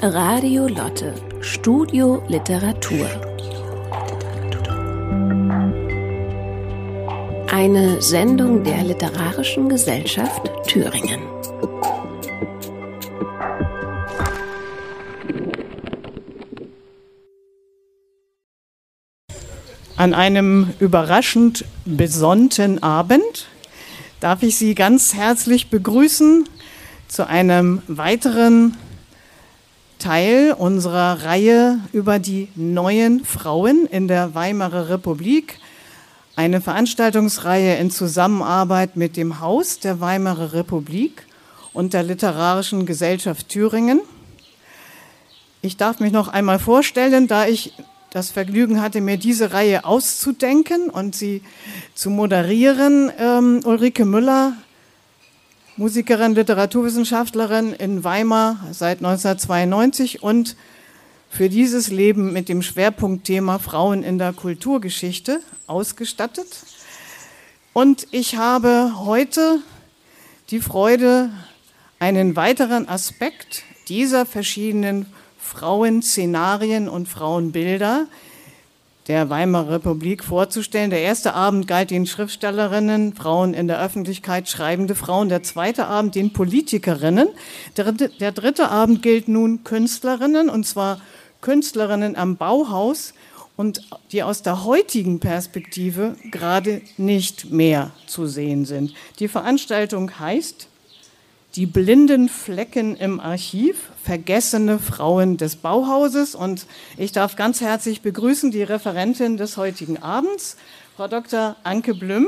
Radio Lotte, Studio Literatur. Eine Sendung der Literarischen Gesellschaft Thüringen. An einem überraschend besonnten Abend darf ich Sie ganz herzlich begrüßen zu einem weiteren Teil unserer Reihe über die neuen Frauen in der Weimarer Republik. Eine Veranstaltungsreihe in Zusammenarbeit mit dem Haus der Weimarer Republik und der Literarischen Gesellschaft Thüringen. Ich darf mich noch einmal vorstellen, da ich das Vergnügen hatte, mir diese Reihe auszudenken und sie zu moderieren. Ähm, Ulrike Müller Musikerin, Literaturwissenschaftlerin in Weimar seit 1992 und für dieses Leben mit dem Schwerpunktthema Frauen in der Kulturgeschichte ausgestattet. Und ich habe heute die Freude, einen weiteren Aspekt dieser verschiedenen Frauenszenarien und Frauenbilder der Weimarer Republik vorzustellen. Der erste Abend galt den Schriftstellerinnen, Frauen in der Öffentlichkeit, schreibende Frauen. Der zweite Abend den Politikerinnen. Der, der dritte Abend gilt nun Künstlerinnen, und zwar Künstlerinnen am Bauhaus und die aus der heutigen Perspektive gerade nicht mehr zu sehen sind. Die Veranstaltung heißt die blinden Flecken im Archiv, vergessene Frauen des Bauhauses. Und ich darf ganz herzlich begrüßen die Referentin des heutigen Abends, Frau Dr. Anke Blüm,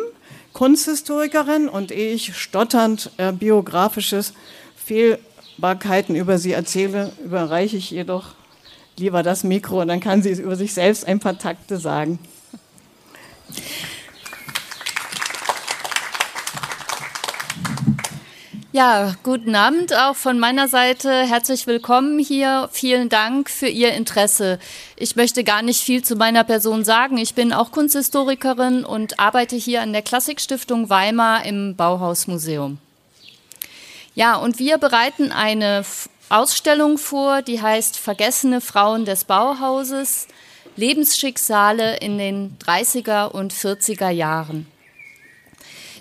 Kunsthistorikerin. Und ehe ich stotternd äh, biografisches Fehlbarkeiten über sie erzähle, überreiche ich jedoch lieber das Mikro und dann kann sie über sich selbst ein paar Takte sagen. Ja, guten Abend auch von meiner Seite. Herzlich willkommen hier. Vielen Dank für Ihr Interesse. Ich möchte gar nicht viel zu meiner Person sagen. Ich bin auch Kunsthistorikerin und arbeite hier an der Klassikstiftung Weimar im Bauhausmuseum. Ja, und wir bereiten eine Ausstellung vor, die heißt Vergessene Frauen des Bauhauses, Lebensschicksale in den 30er und 40er Jahren.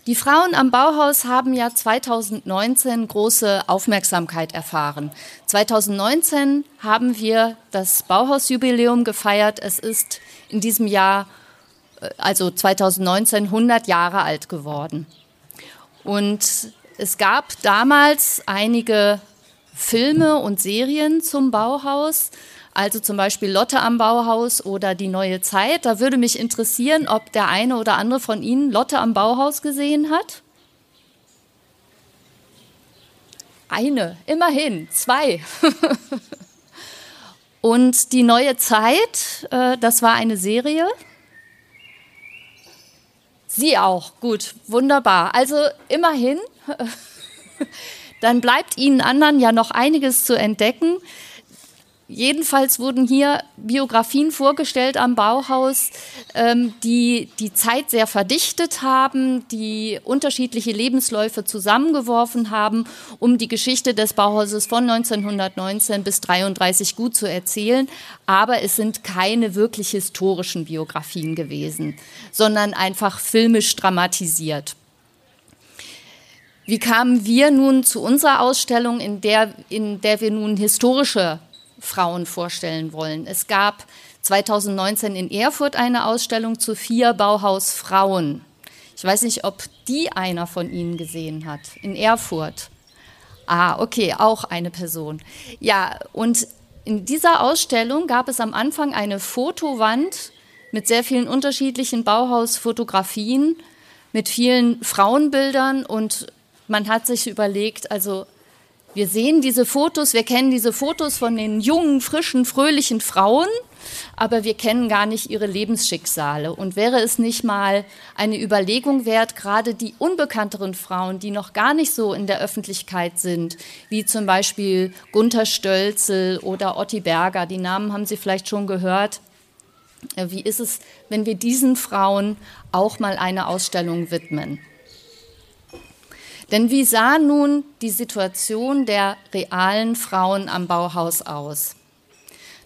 Die Frauen am Bauhaus haben ja 2019 große Aufmerksamkeit erfahren. 2019 haben wir das Bauhausjubiläum gefeiert. Es ist in diesem Jahr, äh, also 2019, 100 Jahre alt geworden. Und es gab damals einige Filme und Serien zum Bauhaus also zum Beispiel Lotte am Bauhaus oder Die neue Zeit. Da würde mich interessieren, ob der eine oder andere von Ihnen Lotte am Bauhaus gesehen hat. Eine, immerhin, zwei. Und die neue Zeit, äh, das war eine Serie. Sie auch, gut, wunderbar. Also immerhin, dann bleibt Ihnen anderen ja noch einiges zu entdecken. Jedenfalls wurden hier Biografien vorgestellt am Bauhaus, ähm, die die Zeit sehr verdichtet haben, die unterschiedliche Lebensläufe zusammengeworfen haben, um die Geschichte des Bauhauses von 1919 bis 1933 gut zu erzählen. Aber es sind keine wirklich historischen Biografien gewesen, sondern einfach filmisch dramatisiert. Wie kamen wir nun zu unserer Ausstellung, in der, in der wir nun historische Frauen vorstellen wollen. Es gab 2019 in Erfurt eine Ausstellung zu vier Bauhausfrauen. Ich weiß nicht, ob die einer von Ihnen gesehen hat. In Erfurt. Ah, okay, auch eine Person. Ja, und in dieser Ausstellung gab es am Anfang eine Fotowand mit sehr vielen unterschiedlichen Bauhausfotografien, mit vielen Frauenbildern und man hat sich überlegt, also wir sehen diese Fotos, wir kennen diese Fotos von den jungen, frischen, fröhlichen Frauen, aber wir kennen gar nicht ihre Lebensschicksale. Und wäre es nicht mal eine Überlegung wert, gerade die unbekannteren Frauen, die noch gar nicht so in der Öffentlichkeit sind, wie zum Beispiel Gunther Stölzel oder Otti Berger, die Namen haben Sie vielleicht schon gehört, wie ist es, wenn wir diesen Frauen auch mal eine Ausstellung widmen? Denn wie sah nun die Situation der realen Frauen am Bauhaus aus?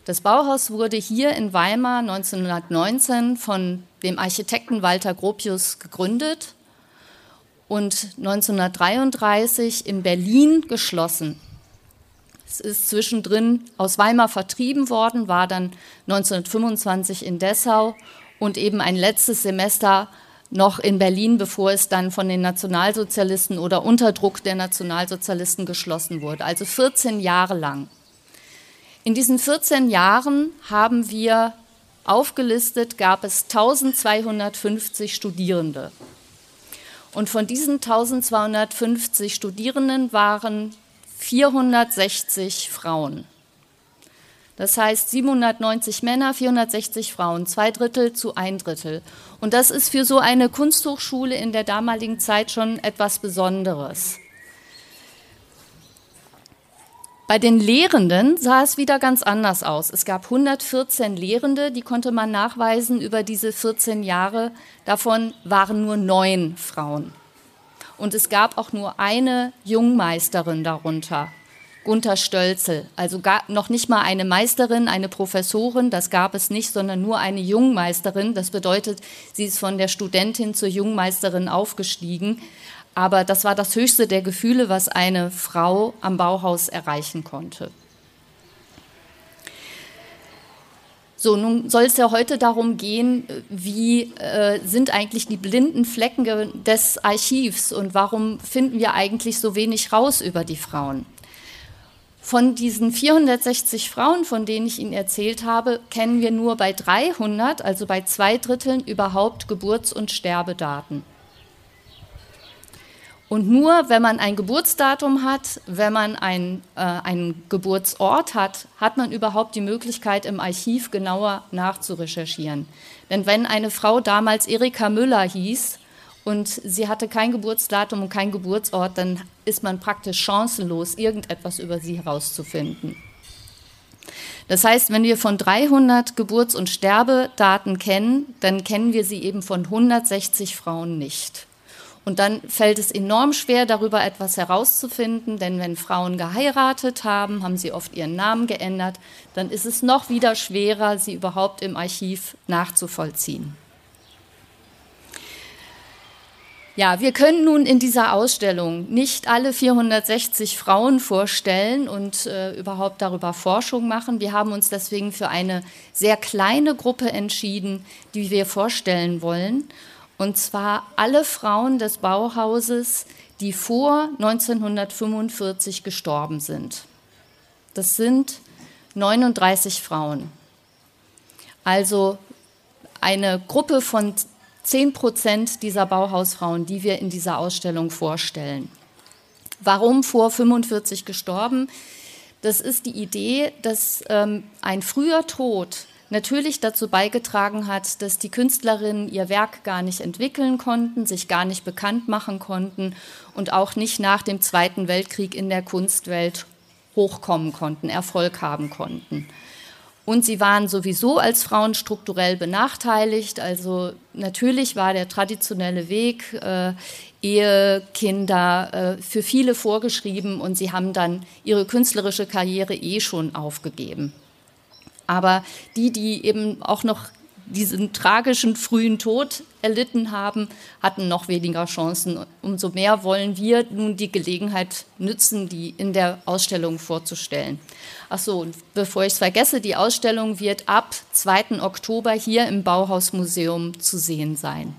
Das Bauhaus wurde hier in Weimar 1919 von dem Architekten Walter Gropius gegründet und 1933 in Berlin geschlossen. Es ist zwischendrin aus Weimar vertrieben worden, war dann 1925 in Dessau und eben ein letztes Semester noch in Berlin, bevor es dann von den Nationalsozialisten oder unter Druck der Nationalsozialisten geschlossen wurde. Also 14 Jahre lang. In diesen 14 Jahren haben wir aufgelistet, gab es 1250 Studierende. Und von diesen 1250 Studierenden waren 460 Frauen. Das heißt 790 Männer, 460 Frauen, zwei Drittel zu ein Drittel. Und das ist für so eine Kunsthochschule in der damaligen Zeit schon etwas Besonderes. Bei den Lehrenden sah es wieder ganz anders aus. Es gab 114 Lehrende, die konnte man nachweisen über diese 14 Jahre. Davon waren nur neun Frauen. Und es gab auch nur eine Jungmeisterin darunter. Gunther Stölzel. Also noch nicht mal eine Meisterin, eine Professorin, das gab es nicht, sondern nur eine Jungmeisterin. Das bedeutet, sie ist von der Studentin zur Jungmeisterin aufgestiegen. Aber das war das höchste der Gefühle, was eine Frau am Bauhaus erreichen konnte. So, nun soll es ja heute darum gehen, wie äh, sind eigentlich die blinden Flecken des Archivs und warum finden wir eigentlich so wenig raus über die Frauen? Von diesen 460 Frauen, von denen ich Ihnen erzählt habe, kennen wir nur bei 300, also bei zwei Dritteln, überhaupt Geburts- und Sterbedaten. Und nur wenn man ein Geburtsdatum hat, wenn man ein, äh, einen Geburtsort hat, hat man überhaupt die Möglichkeit, im Archiv genauer nachzurecherchieren. Denn wenn eine Frau damals Erika Müller hieß, und sie hatte kein Geburtsdatum und kein Geburtsort, dann ist man praktisch chancenlos, irgendetwas über sie herauszufinden. Das heißt, wenn wir von 300 Geburts- und Sterbedaten kennen, dann kennen wir sie eben von 160 Frauen nicht. Und dann fällt es enorm schwer, darüber etwas herauszufinden, denn wenn Frauen geheiratet haben, haben sie oft ihren Namen geändert, dann ist es noch wieder schwerer, sie überhaupt im Archiv nachzuvollziehen. Ja, wir können nun in dieser Ausstellung nicht alle 460 Frauen vorstellen und äh, überhaupt darüber Forschung machen. Wir haben uns deswegen für eine sehr kleine Gruppe entschieden, die wir vorstellen wollen. Und zwar alle Frauen des Bauhauses, die vor 1945 gestorben sind. Das sind 39 Frauen. Also eine Gruppe von 10 Prozent dieser Bauhausfrauen, die wir in dieser Ausstellung vorstellen. Warum vor 45 gestorben? Das ist die Idee, dass ähm, ein früher Tod natürlich dazu beigetragen hat, dass die Künstlerinnen ihr Werk gar nicht entwickeln konnten, sich gar nicht bekannt machen konnten und auch nicht nach dem Zweiten Weltkrieg in der Kunstwelt hochkommen konnten, Erfolg haben konnten. Und sie waren sowieso als Frauen strukturell benachteiligt. Also natürlich war der traditionelle Weg äh, Ehe, Kinder äh, für viele vorgeschrieben und sie haben dann ihre künstlerische Karriere eh schon aufgegeben. Aber die, die eben auch noch diesen tragischen frühen Tod erlitten haben, hatten noch weniger Chancen. Umso mehr wollen wir nun die Gelegenheit nützen, die in der Ausstellung vorzustellen. Ach so, bevor ich es vergesse, die Ausstellung wird ab 2. Oktober hier im Bauhausmuseum zu sehen sein.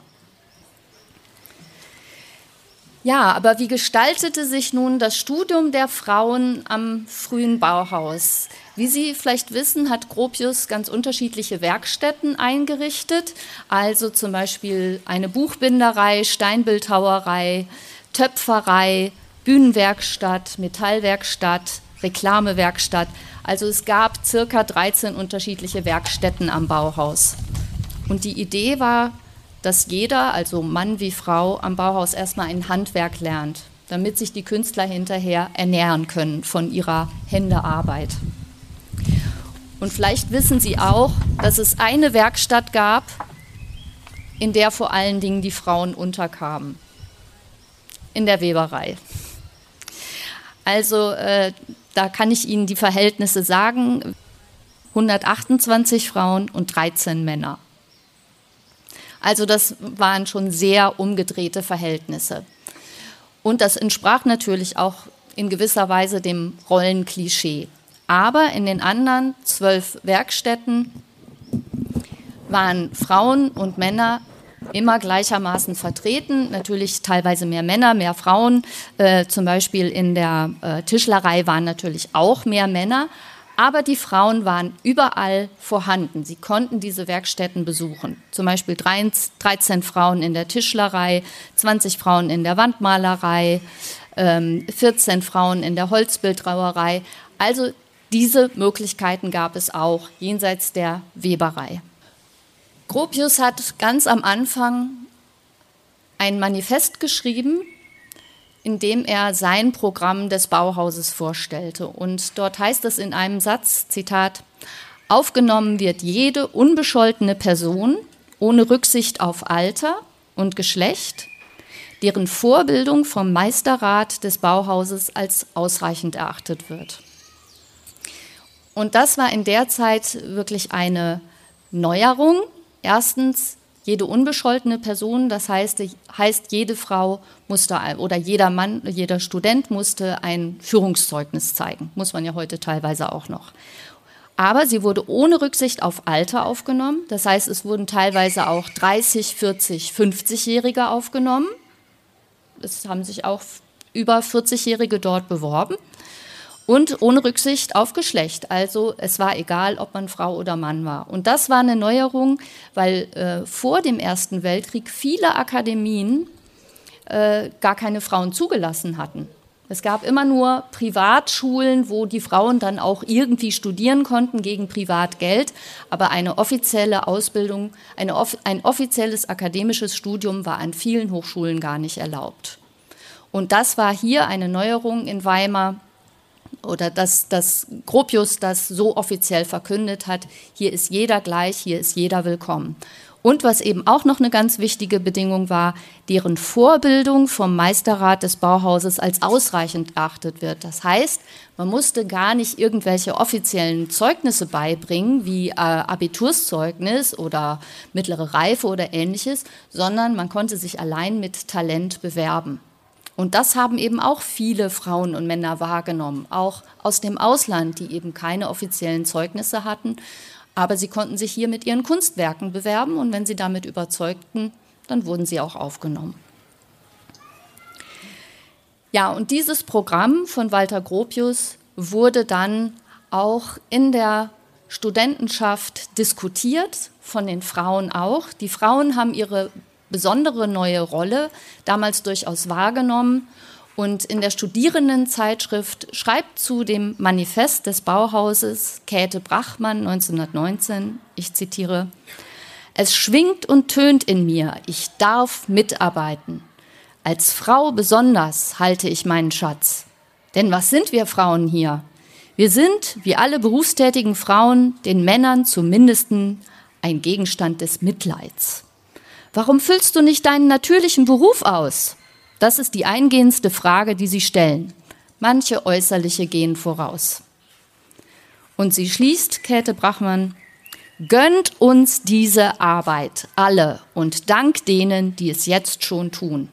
Ja, aber wie gestaltete sich nun das Studium der Frauen am frühen Bauhaus? Wie Sie vielleicht wissen, hat Gropius ganz unterschiedliche Werkstätten eingerichtet, also zum Beispiel eine Buchbinderei, Steinbildhauerei, Töpferei, Bühnenwerkstatt, Metallwerkstatt, Reklamewerkstatt. Also es gab circa 13 unterschiedliche Werkstätten am Bauhaus. Und die Idee war, dass jeder, also Mann wie Frau, am Bauhaus erstmal ein Handwerk lernt, damit sich die Künstler hinterher ernähren können von ihrer Händearbeit. Und vielleicht wissen Sie auch, dass es eine Werkstatt gab, in der vor allen Dingen die Frauen unterkamen. in der Weberei. Also äh, da kann ich Ihnen die Verhältnisse sagen. 128 Frauen und 13 Männer. Also das waren schon sehr umgedrehte Verhältnisse. Und das entsprach natürlich auch in gewisser Weise dem Rollenklischee. Aber in den anderen zwölf Werkstätten waren Frauen und Männer immer gleichermaßen vertreten. Natürlich teilweise mehr Männer, mehr Frauen. Äh, zum Beispiel in der äh, Tischlerei waren natürlich auch mehr Männer. Aber die Frauen waren überall vorhanden. Sie konnten diese Werkstätten besuchen. Zum Beispiel 13 Frauen in der Tischlerei, 20 Frauen in der Wandmalerei, 14 ähm, Frauen in der Holzbildtrauerei. Also diese Möglichkeiten gab es auch jenseits der Weberei. Gropius hat ganz am Anfang ein Manifest geschrieben, in dem er sein Programm des Bauhauses vorstellte. Und dort heißt es in einem Satz, Zitat, aufgenommen wird jede unbescholtene Person ohne Rücksicht auf Alter und Geschlecht, deren Vorbildung vom Meisterrat des Bauhauses als ausreichend erachtet wird. Und das war in der Zeit wirklich eine Neuerung. Erstens jede unbescholtene Person, das heißt, heißt jede Frau musste oder jeder Mann, jeder Student musste ein Führungszeugnis zeigen. Muss man ja heute teilweise auch noch. Aber sie wurde ohne Rücksicht auf Alter aufgenommen. Das heißt, es wurden teilweise auch 30, 40, 50-Jährige aufgenommen. Es haben sich auch über 40-Jährige dort beworben und ohne Rücksicht auf Geschlecht. Also es war egal, ob man Frau oder Mann war. Und das war eine Neuerung, weil äh, vor dem Ersten Weltkrieg viele Akademien äh, gar keine Frauen zugelassen hatten. Es gab immer nur Privatschulen, wo die Frauen dann auch irgendwie studieren konnten gegen Privatgeld, aber eine offizielle Ausbildung, eine, ein offizielles akademisches Studium war an vielen Hochschulen gar nicht erlaubt. Und das war hier eine Neuerung in Weimar, oder dass, dass Gropius das so offiziell verkündet hat, hier ist jeder gleich, hier ist jeder willkommen. Und was eben auch noch eine ganz wichtige Bedingung war, deren Vorbildung vom Meisterrat des Bauhauses als ausreichend erachtet wird. Das heißt, man musste gar nicht irgendwelche offiziellen Zeugnisse beibringen, wie äh, Abiturszeugnis oder mittlere Reife oder ähnliches, sondern man konnte sich allein mit Talent bewerben. Und das haben eben auch viele Frauen und Männer wahrgenommen, auch aus dem Ausland, die eben keine offiziellen Zeugnisse hatten. Aber sie konnten sich hier mit ihren Kunstwerken bewerben und wenn sie damit überzeugten, dann wurden sie auch aufgenommen. Ja, und dieses Programm von Walter Gropius wurde dann auch in der Studentenschaft diskutiert, von den Frauen auch. Die Frauen haben ihre besondere neue Rolle damals durchaus wahrgenommen. Und in der Studierendenzeitschrift schreibt zu dem Manifest des Bauhauses Käthe Brachmann 1919, ich zitiere, es schwingt und tönt in mir, ich darf mitarbeiten. Als Frau besonders halte ich meinen Schatz. Denn was sind wir Frauen hier? Wir sind, wie alle berufstätigen Frauen, den Männern zumindest ein Gegenstand des Mitleids. Warum füllst du nicht deinen natürlichen Beruf aus? Das ist die eingehendste Frage, die sie stellen. Manche äußerliche gehen voraus. Und sie schließt, Käthe Brachmann, gönnt uns diese Arbeit, alle, und dank denen, die es jetzt schon tun.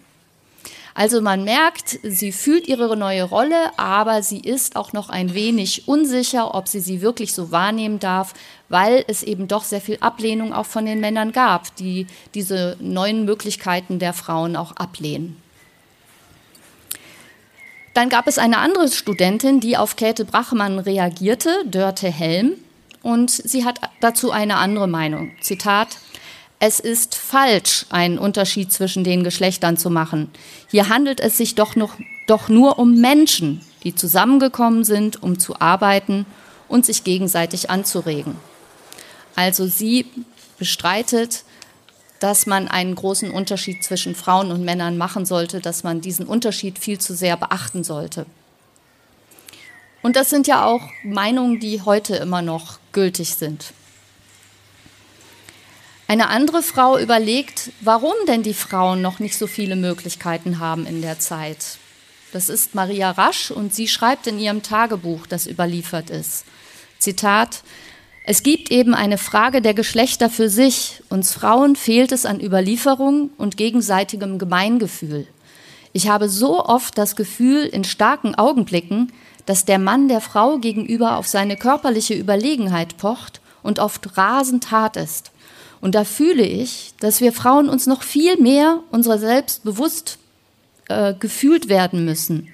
Also man merkt, sie fühlt ihre neue Rolle, aber sie ist auch noch ein wenig unsicher, ob sie sie wirklich so wahrnehmen darf, weil es eben doch sehr viel Ablehnung auch von den Männern gab, die diese neuen Möglichkeiten der Frauen auch ablehnen. Dann gab es eine andere Studentin, die auf Käthe Brachmann reagierte, Dörte Helm, und sie hat dazu eine andere Meinung. Zitat, es ist falsch, einen Unterschied zwischen den Geschlechtern zu machen. Hier handelt es sich doch, noch, doch nur um Menschen, die zusammengekommen sind, um zu arbeiten und sich gegenseitig anzuregen. Also sie bestreitet, dass man einen großen Unterschied zwischen Frauen und Männern machen sollte, dass man diesen Unterschied viel zu sehr beachten sollte. Und das sind ja auch Meinungen, die heute immer noch gültig sind. Eine andere Frau überlegt, warum denn die Frauen noch nicht so viele Möglichkeiten haben in der Zeit. Das ist Maria Rasch und sie schreibt in ihrem Tagebuch, das überliefert ist. Zitat, es gibt eben eine Frage der Geschlechter für sich. Uns Frauen fehlt es an Überlieferung und gegenseitigem Gemeingefühl. Ich habe so oft das Gefühl in starken Augenblicken, dass der Mann der Frau gegenüber auf seine körperliche Überlegenheit pocht und oft rasend hart ist. Und da fühle ich, dass wir Frauen uns noch viel mehr unserer selbst bewusst äh, gefühlt werden müssen.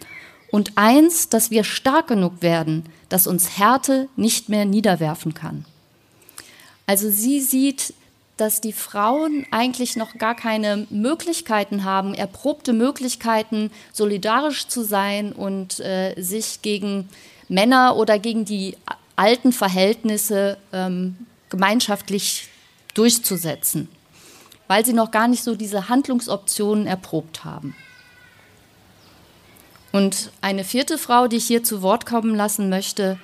Und eins, dass wir stark genug werden, dass uns Härte nicht mehr niederwerfen kann. Also sie sieht, dass die Frauen eigentlich noch gar keine Möglichkeiten haben, erprobte Möglichkeiten, solidarisch zu sein und äh, sich gegen Männer oder gegen die alten Verhältnisse ähm, gemeinschaftlich durchzusetzen, weil sie noch gar nicht so diese Handlungsoptionen erprobt haben. Und eine vierte Frau, die ich hier zu Wort kommen lassen möchte,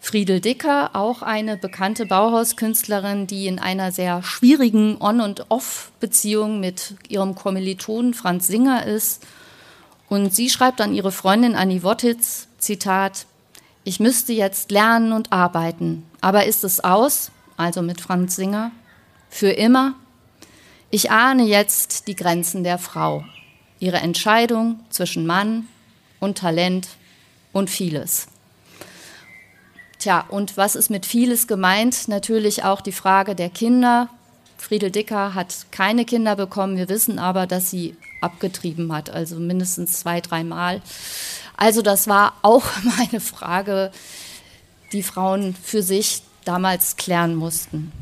Friedel Dicker, auch eine bekannte Bauhauskünstlerin, die in einer sehr schwierigen On- und Off-Beziehung mit ihrem Kommilitonen Franz Singer ist. Und sie schreibt an ihre Freundin Annie Wottitz, Zitat, ich müsste jetzt lernen und arbeiten, aber ist es aus, also mit Franz Singer, für immer? Ich ahne jetzt die Grenzen der Frau ihre Entscheidung zwischen Mann und Talent und vieles. Tja, und was ist mit vieles gemeint? Natürlich auch die Frage der Kinder. Friedel Dicker hat keine Kinder bekommen. Wir wissen aber, dass sie abgetrieben hat, also mindestens zwei, dreimal. Also das war auch meine Frage, die Frauen für sich damals klären mussten.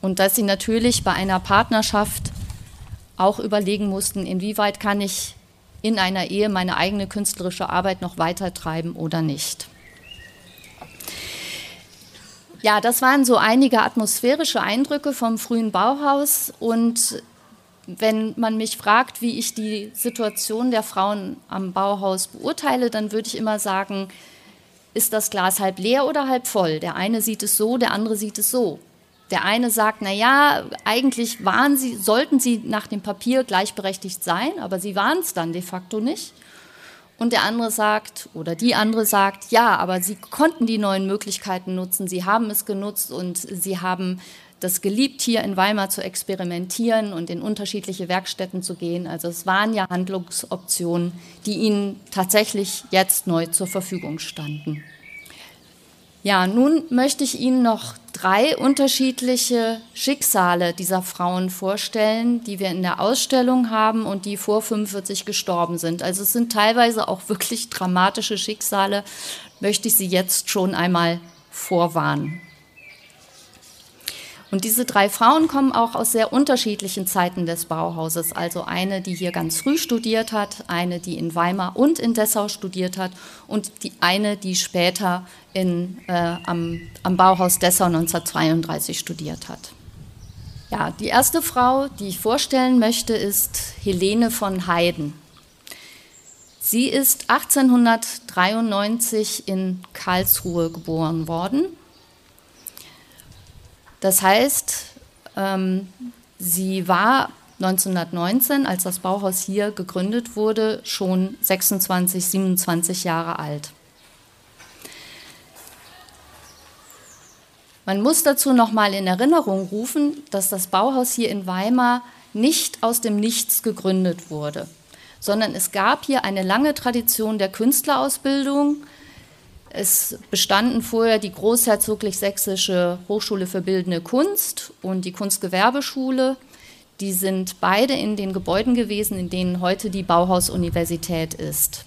Und dass sie natürlich bei einer Partnerschaft auch überlegen mussten, inwieweit kann ich in einer Ehe meine eigene künstlerische Arbeit noch weiter treiben oder nicht. Ja, das waren so einige atmosphärische Eindrücke vom frühen Bauhaus und wenn man mich fragt, wie ich die Situation der Frauen am Bauhaus beurteile, dann würde ich immer sagen, ist das Glas halb leer oder halb voll? Der eine sieht es so, der andere sieht es so. Der eine sagt, na ja, eigentlich waren sie, sollten sie nach dem Papier gleichberechtigt sein, aber sie waren es dann de facto nicht. Und der andere sagt, oder die andere sagt, ja, aber sie konnten die neuen Möglichkeiten nutzen, sie haben es genutzt und sie haben das geliebt, hier in Weimar zu experimentieren und in unterschiedliche Werkstätten zu gehen. Also es waren ja Handlungsoptionen, die ihnen tatsächlich jetzt neu zur Verfügung standen. Ja, nun möchte ich Ihnen noch drei unterschiedliche Schicksale dieser Frauen vorstellen, die wir in der Ausstellung haben und die vor 45 gestorben sind. Also es sind teilweise auch wirklich dramatische Schicksale, möchte ich Sie jetzt schon einmal vorwarnen. Und diese drei Frauen kommen auch aus sehr unterschiedlichen Zeiten des Bauhauses. Also eine, die hier ganz früh studiert hat, eine, die in Weimar und in Dessau studiert hat und die eine, die später in, äh, am, am Bauhaus Dessau 1932 studiert hat. Ja, die erste Frau, die ich vorstellen möchte, ist Helene von Heyden. Sie ist 1893 in Karlsruhe geboren worden das heißt, ähm, sie war 1919, als das Bauhaus hier gegründet wurde, schon 26, 27 Jahre alt. Man muss dazu noch mal in Erinnerung rufen, dass das Bauhaus hier in Weimar nicht aus dem Nichts gegründet wurde, sondern es gab hier eine lange Tradition der Künstlerausbildung, es bestanden vorher die Großherzoglich-Sächsische Hochschule für Bildende Kunst und die Kunstgewerbeschule. Die sind beide in den Gebäuden gewesen, in denen heute die Bauhaus-Universität ist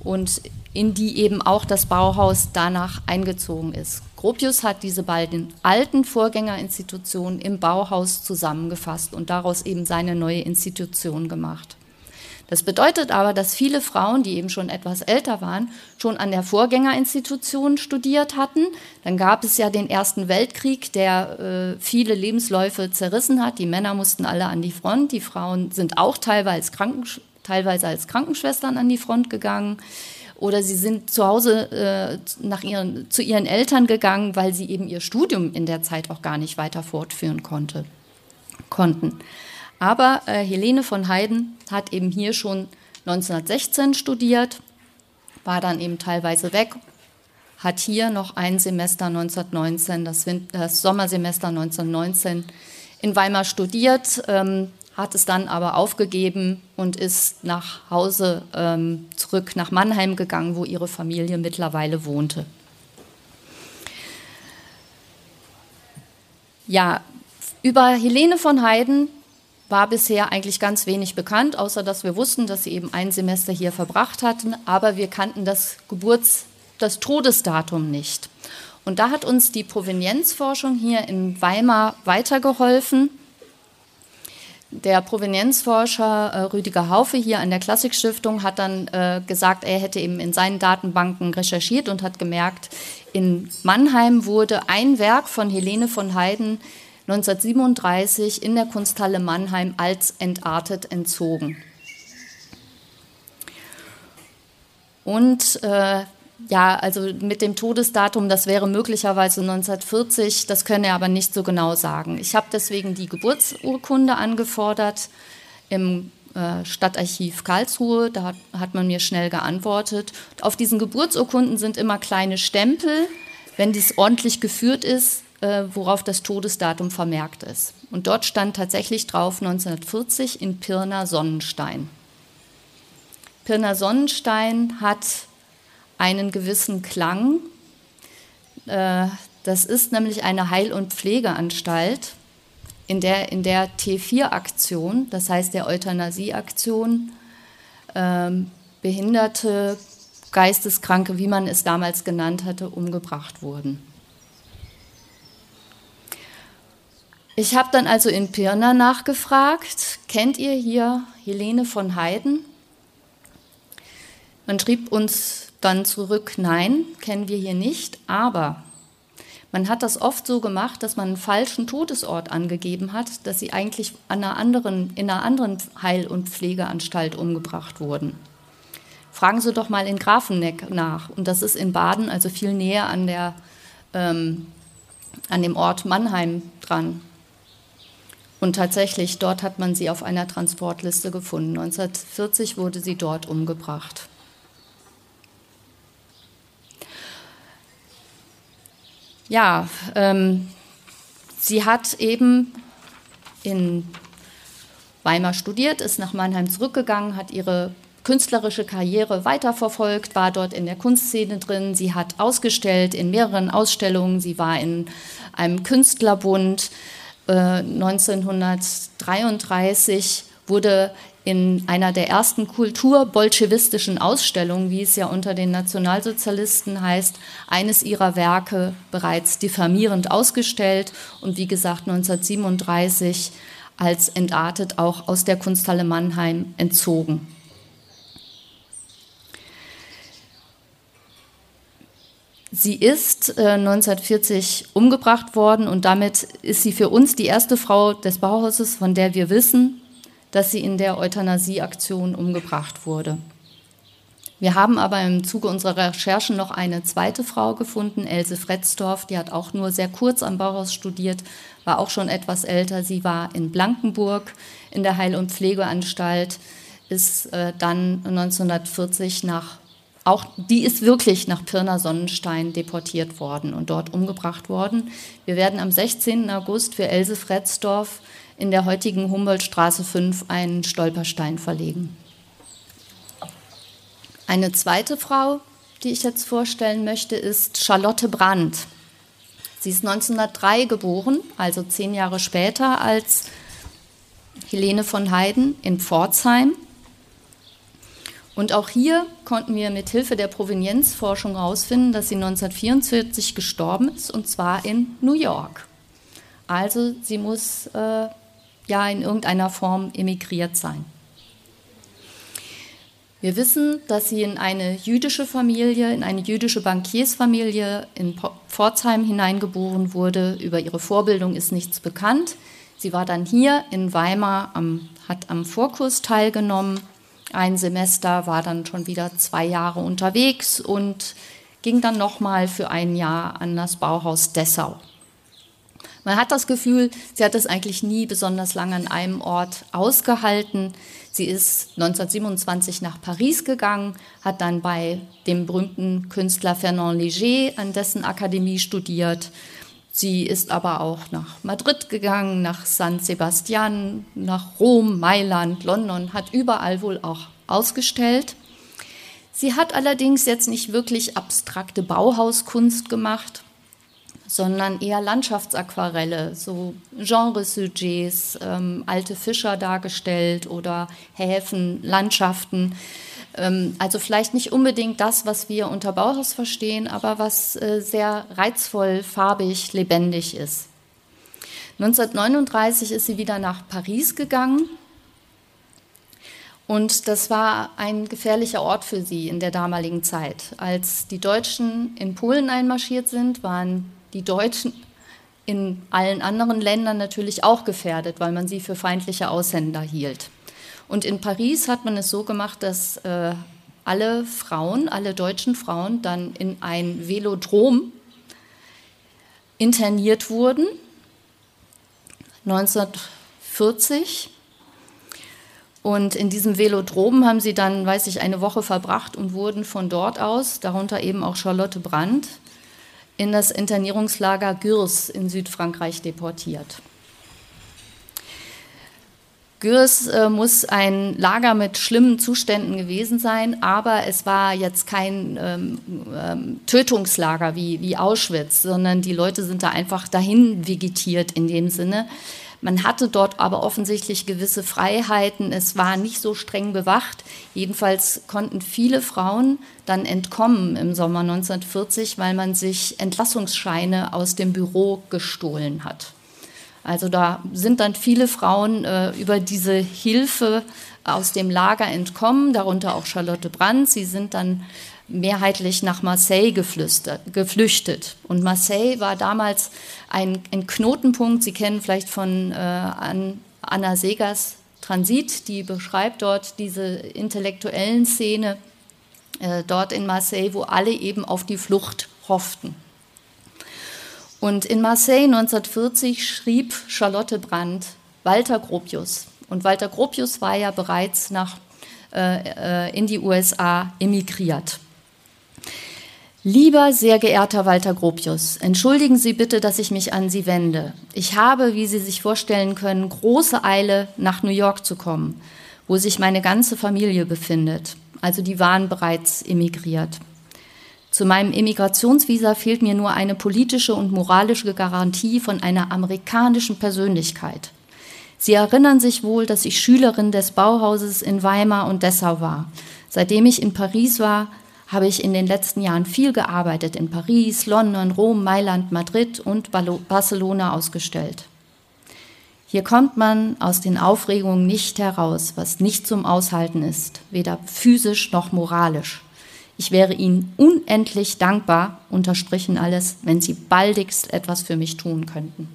und in die eben auch das Bauhaus danach eingezogen ist. Gropius hat diese beiden alten Vorgängerinstitutionen im Bauhaus zusammengefasst und daraus eben seine neue Institution gemacht. Das bedeutet aber, dass viele Frauen, die eben schon etwas älter waren, schon an der Vorgängerinstitution studiert hatten. Dann gab es ja den Ersten Weltkrieg, der äh, viele Lebensläufe zerrissen hat. Die Männer mussten alle an die Front, die Frauen sind auch teilweise, Kranken, teilweise als Krankenschwestern an die Front gegangen. oder sie sind zu Hause äh, nach ihren, zu ihren Eltern gegangen, weil sie eben ihr Studium in der Zeit auch gar nicht weiter fortführen konnte, konnten. Aber äh, Helene von Heiden hat eben hier schon 1916 studiert, war dann eben teilweise weg, hat hier noch ein Semester 1919, das, das Sommersemester 1919 in Weimar studiert, ähm, hat es dann aber aufgegeben und ist nach Hause ähm, zurück nach Mannheim gegangen, wo ihre Familie mittlerweile wohnte. Ja, über Helene von Heiden war bisher eigentlich ganz wenig bekannt, außer dass wir wussten, dass sie eben ein Semester hier verbracht hatten, aber wir kannten das Geburts-, das Todesdatum nicht. Und da hat uns die Provenienzforschung hier in Weimar weitergeholfen. Der Provenienzforscher äh, Rüdiger Haufe hier an der Klassikstiftung hat dann äh, gesagt, er hätte eben in seinen Datenbanken recherchiert und hat gemerkt, in Mannheim wurde ein Werk von Helene von Heiden 1937 in der Kunsthalle Mannheim als entartet entzogen. Und äh, ja, also mit dem Todesdatum, das wäre möglicherweise 1940, das könne er aber nicht so genau sagen. Ich habe deswegen die Geburtsurkunde angefordert im äh, Stadtarchiv Karlsruhe, da hat, hat, man mir schnell geantwortet. auf diesen Geburtsurkunden sind immer kleine Stempel. Wenn dies ordentlich geführt ist, äh, worauf das Todesdatum vermerkt ist. Und dort stand tatsächlich drauf 1940 in Pirna Sonnenstein. Pirna Sonnenstein hat einen gewissen Klang. Äh, das ist nämlich eine Heil- und Pflegeanstalt, in der, in der T4-Aktion, das heißt der Euthanasie-Aktion, ähm, Behinderte, Geisteskranke, wie man es damals genannt hatte, umgebracht wurden. Ich habe dann also in Pirna nachgefragt, kennt ihr hier Helene von Heiden? Man schrieb uns dann zurück, nein, kennen wir hier nicht, aber man hat das oft so gemacht, dass man einen falschen Todesort angegeben hat, dass sie eigentlich einer anderen, in einer anderen Heil- und Pflegeanstalt umgebracht wurden. Fragen Sie doch mal in Grafenegg nach. Und das ist in Baden, also viel näher an, der, ähm, an dem Ort Mannheim dran. Und tatsächlich, dort hat man sie auf einer Transportliste gefunden. 1940 wurde sie dort umgebracht. Ja, ähm, sie hat eben in Weimar studiert, ist nach Mannheim zurückgegangen, hat ihre künstlerische Karriere weiterverfolgt, war dort in der Kunstszene drin. Sie hat ausgestellt in mehreren Ausstellungen. Sie war in einem Künstlerbund, 1933 äh, wurde in einer der ersten kulturbolschewistischen Ausstellungen, wie es ja unter den Nationalsozialisten heißt, eines ihrer Werke bereits diffamierend ausgestellt und wie gesagt 1937 als entartet auch aus der Kunsthalle Mannheim entzogen. Sie ist äh, 1940 umgebracht worden und damit ist sie für uns die erste Frau des Bauhauses, von der wir wissen, dass sie in der Euthanasieaktion umgebracht wurde. Wir haben aber im Zuge unserer Recherchen noch eine zweite Frau gefunden, Else Fretzdorf, die hat auch nur sehr kurz am Bauhaus studiert, war auch schon etwas älter. Sie war in Blankenburg in der Heil- und Pflegeanstalt, ist äh, dann 1940 nach auch die ist wirklich nach Pirna Sonnenstein deportiert worden und dort umgebracht worden. Wir werden am 16. August für Else Fretzdorf in der heutigen Humboldtstraße 5 einen Stolperstein verlegen. Eine zweite Frau, die ich jetzt vorstellen möchte, ist Charlotte Brandt. Sie ist 1903 geboren, also zehn Jahre später als Helene von Heiden in Pforzheim. Und auch hier konnten wir mit Hilfe der Provenienzforschung herausfinden, dass sie 1944 gestorben ist, und zwar in New York. Also sie muss äh, ja in irgendeiner Form emigriert sein. Wir wissen, dass sie in eine jüdische Familie, in eine jüdische Bankiersfamilie in Pforzheim hineingeboren wurde. Über ihre Vorbildung ist nichts bekannt. Sie war dann hier in Weimar, am, hat am Vorkurs teilgenommen ein Semester, war dann schon wieder zwei Jahre unterwegs und ging dann nochmal für ein Jahr an das Bauhaus Dessau. Man hat das Gefühl, sie hat es eigentlich nie besonders lange an einem Ort ausgehalten. Sie ist 1927 nach Paris gegangen, hat dann bei dem berühmten Künstler Fernand Léger an dessen Akademie studiert. Sie ist aber auch nach Madrid gegangen, nach San Sebastian, nach Rom, Mailand, London, hat überall wohl auch ausgestellt. Sie hat allerdings jetzt nicht wirklich abstrakte Bauhauskunst gemacht, sondern eher Landschaftsaquarelle, so Genresujets, ähm, alte Fischer dargestellt oder Häfen, Landschaften. Ähm, also vielleicht nicht unbedingt das, was wir unter Bauhaus verstehen, aber was äh, sehr reizvoll, farbig, lebendig ist. 1939 ist sie wieder nach Paris gegangen und das war ein gefährlicher Ort für sie in der damaligen Zeit. Als die Deutschen in Polen einmarschiert sind, waren die Deutschen in allen anderen Ländern natürlich auch gefährdet, weil man sie für feindliche Ausländer hielt. Und in Paris hat man es so gemacht, dass äh, alle Frauen, alle deutschen Frauen dann in ein Velodrom interniert wurden. 1940 und in diesem Velodrom haben sie dann, weiß ich, eine Woche verbracht und wurden von dort aus, darunter eben auch Charlotte Brandt, in das Internierungslager Gürs in Südfrankreich deportiert. Gürs äh, muss ein Lager mit schlimmen Zuständen gewesen sein, aber es war jetzt kein ähm, ähm, Tötungslager wie, wie Auschwitz, sondern die Leute sind da einfach dahin vegetiert in dem Sinne. Man hatte dort aber offensichtlich gewisse Freiheiten. Es war nicht so streng bewacht. Jedenfalls konnten viele Frauen dann entkommen im Sommer 1940, weil man sich Entlassungsscheine aus dem Büro gestohlen hat. Also da sind dann viele Frauen äh, über diese Hilfe aus dem Lager entkommen, darunter auch Charlotte Brandt. Sie sind dann mehrheitlich nach Marseille geflüchtet. Und Marseille war damals ein, ein Knotenpunkt. Sie kennen vielleicht von äh, Anna Segers Transit, die beschreibt dort diese intellektuellen Szene äh, dort in Marseille, wo alle eben auf die Flucht hofften. Und in Marseille 1940 schrieb Charlotte Brandt Walter Gropius. Und Walter Gropius war ja bereits nach, äh, äh in die USA emigriert. Lieber sehr geehrter Walter Gropius, entschuldigen Sie bitte, dass ich mich an Sie wende. Ich habe, wie Sie sich vorstellen können, große Eile, nach New York zu kommen, wo sich meine ganze Familie befindet. Also die waren bereits emigriert. Zu meinem Emigrationsvisa fehlt mir nur eine politische und moralische Garantie von einer amerikanischen Persönlichkeit. Sie erinnern sich wohl, dass ich Schülerin des Bauhauses in Weimar und Dessau war. Seitdem ich in Paris war, habe ich in den letzten Jahren viel gearbeitet, in Paris, London, Rom, Mailand, Madrid und Barcelona ausgestellt. Hier kommt man aus den Aufregungen nicht heraus, was nicht zum Aushalten ist, weder physisch noch moralisch. Ich wäre Ihnen unendlich dankbar, unterstrichen alles, wenn Sie baldigst etwas für mich tun könnten.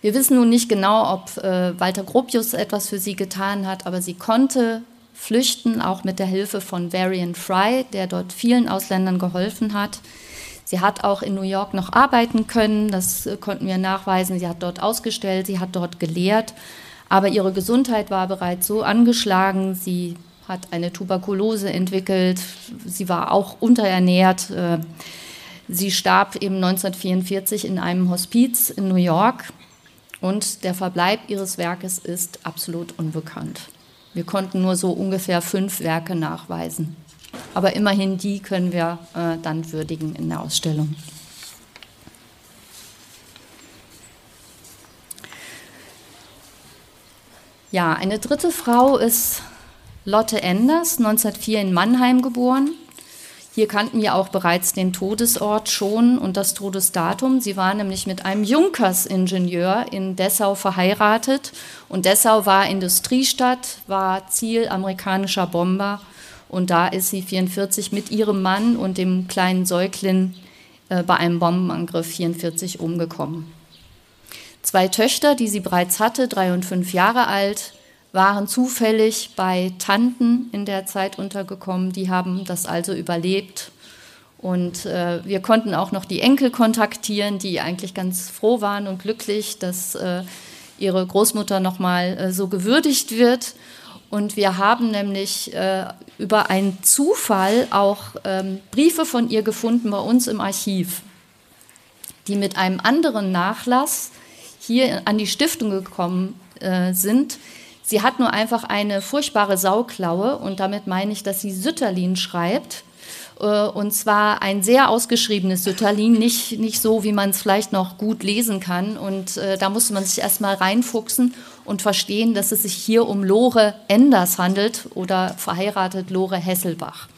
Wir wissen nun nicht genau, ob äh, Walter Gropius etwas für sie getan hat, aber sie konnte flüchten, auch mit der Hilfe von Varian Fry, der dort vielen Ausländern geholfen hat. Sie hat auch in New York noch arbeiten können, das äh, konnten wir nachweisen. Sie hat dort ausgestellt, sie hat dort gelehrt, aber ihre Gesundheit war bereits so angeschlagen, sie hat eine Tuberkulose entwickelt, sie war auch unterernährt. Äh, sie starb eben 1944 in einem Hospiz in New York und der Verbleib ihres Werkes ist absolut unbekannt. Wir konnten nur so ungefähr fünf Werke nachweisen. Aber immerhin die können wir äh, dann würdigen in der Ausstellung. Ja, eine dritte Frau ist Lotte Enders, 1904 in Mannheim geboren. Hier kannten wir auch bereits den Todesort schon und das Todesdatum. Sie war nämlich mit einem Junkersingenieur in Dessau verheiratet und Dessau war Industriestadt, war Ziel amerikanischer Bomber und da ist sie 44 mit ihrem Mann und dem kleinen Säugling äh, bei einem Bombenangriff 44 umgekommen. Zwei Töchter, die sie bereits hatte, drei und fünf Jahre alt, waren zufällig bei Tanten in der Zeit untergekommen. Die haben das also überlebt. Und äh, wir konnten auch noch die Enkel kontaktieren, die eigentlich ganz froh waren und glücklich, dass äh, ihre Großmutter nochmal äh, so gewürdigt wird. Und wir haben nämlich äh, über einen Zufall auch ähm, Briefe von ihr gefunden bei uns im Archiv, die mit einem anderen Nachlass hier an die Stiftung gekommen äh, sind. Sie hat nur einfach eine furchtbare Sauklaue und damit meine ich, dass sie Sütterlin schreibt. Äh, und zwar ein sehr ausgeschriebenes Sütterlin, nicht, nicht so, wie man es vielleicht noch gut lesen kann. Und äh, da musste man sich erstmal reinfuchsen und verstehen, dass es sich hier um Lore Enders handelt oder verheiratet Lore Hesselbach.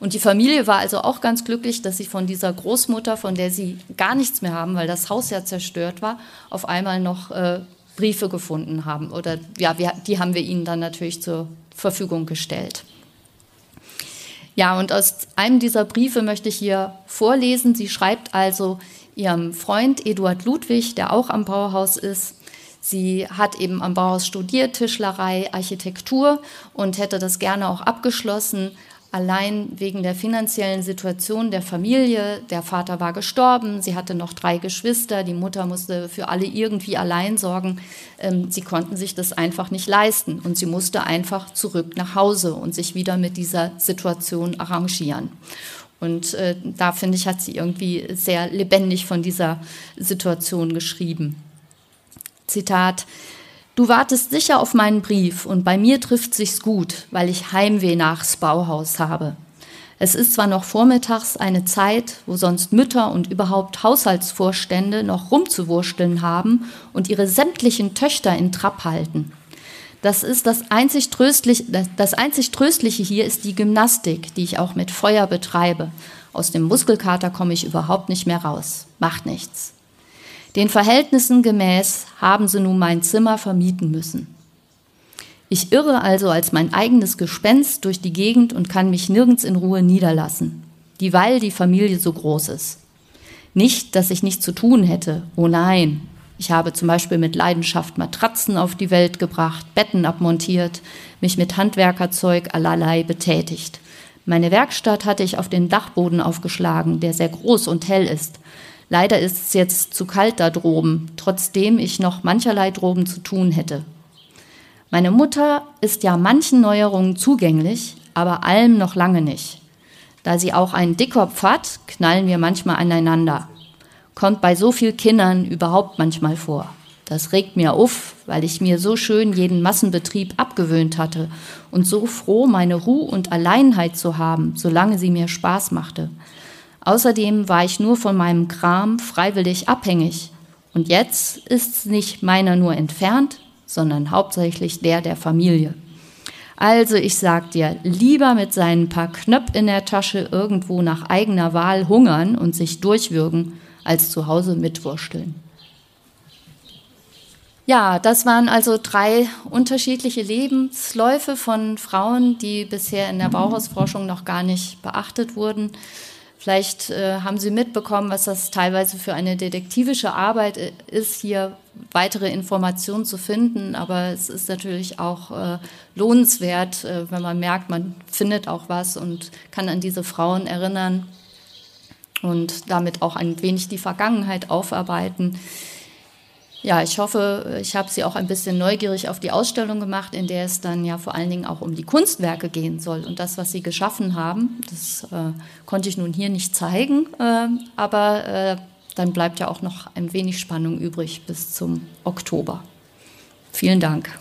Und die Familie war also auch ganz glücklich, dass sie von dieser Großmutter, von der sie gar nichts mehr haben, weil das Haus ja zerstört war, auf einmal noch äh, Briefe gefunden haben. Oder ja, wir, die haben wir ihnen dann natürlich zur Verfügung gestellt. Ja, und aus einem dieser Briefe möchte ich hier vorlesen. Sie schreibt also ihrem Freund Eduard Ludwig, der auch am Bauhaus ist. Sie hat eben am Bauhaus studiert, Tischlerei, Architektur und hätte das gerne auch abgeschlossen, allein wegen der finanziellen Situation der Familie. Der Vater war gestorben, sie hatte noch drei Geschwister, die Mutter musste für alle irgendwie allein sorgen. Ähm, sie konnten sich das einfach nicht leisten und sie musste einfach zurück nach Hause und sich wieder mit dieser Situation arrangieren. Und äh, da finde ich, hat sie irgendwie sehr lebendig von dieser Situation geschrieben. Zitat, Du wartest sicher auf meinen Brief und bei mir trifft sich's gut, weil ich Heimweh nachs Bauhaus habe. Es ist zwar noch vormittags eine Zeit, wo sonst Mütter und überhaupt Haushaltsvorstände noch rumzuwursteln haben und ihre sämtlichen Töchter in Trab halten. Das ist das einzig tröstliche, das einzig Tröstliche hier ist die Gymnastik, die ich auch mit Feuer betreibe. Aus dem Muskelkater komme ich überhaupt nicht mehr raus. Macht nichts. Den Verhältnissen gemäß haben sie nun mein Zimmer vermieten müssen. Ich irre also als mein eigenes Gespenst durch die Gegend und kann mich nirgends in Ruhe niederlassen, dieweil die Familie so groß ist. Nicht, dass ich nichts zu tun hätte, oh nein. Ich habe zum Beispiel mit Leidenschaft Matratzen auf die Welt gebracht, Betten abmontiert, mich mit Handwerkerzeug allerlei betätigt. Meine Werkstatt hatte ich auf den Dachboden aufgeschlagen, der sehr groß und hell ist, Leider ist es jetzt zu kalt da droben, trotzdem ich noch mancherlei droben zu tun hätte. Meine Mutter ist ja manchen Neuerungen zugänglich, aber allem noch lange nicht. Da sie auch einen Dickkopf hat, knallen wir manchmal aneinander. Kommt bei so vielen Kindern überhaupt manchmal vor. Das regt mir auf, weil ich mir so schön jeden Massenbetrieb abgewöhnt hatte und so froh, meine Ruhe und Alleinheit zu haben, solange sie mir Spaß machte. Außerdem war ich nur von meinem Kram freiwillig abhängig. Und jetzt ist es nicht meiner nur entfernt, sondern hauptsächlich der der Familie. Also ich sag dir, lieber mit seinen paar Knöpf in der Tasche irgendwo nach eigener Wahl hungern und sich durchwürgen, als zu Hause mitwursteln. Ja, das waren also drei unterschiedliche Lebensläufe von Frauen, die bisher in der Bauhausforschung noch gar nicht beachtet wurden. Vielleicht äh, haben Sie mitbekommen, was das teilweise für eine detektivische Arbeit äh, ist, hier weitere Informationen zu finden. Aber es ist natürlich auch äh, lohnenswert, äh, wenn man merkt, man findet auch was und kann an diese Frauen erinnern und damit auch ein wenig die Vergangenheit aufarbeiten ja, ich hoffe, ich habe Sie auch ein bisschen neugierig auf die Ausstellung gemacht, in der es dann ja vor allen Dingen auch um die Kunstwerke gehen soll und das, was Sie geschaffen haben. Das äh, konnte ich nun hier nicht zeigen, äh, aber äh, dann bleibt ja auch noch ein wenig Spannung übrig bis zum Oktober. Vielen Dank.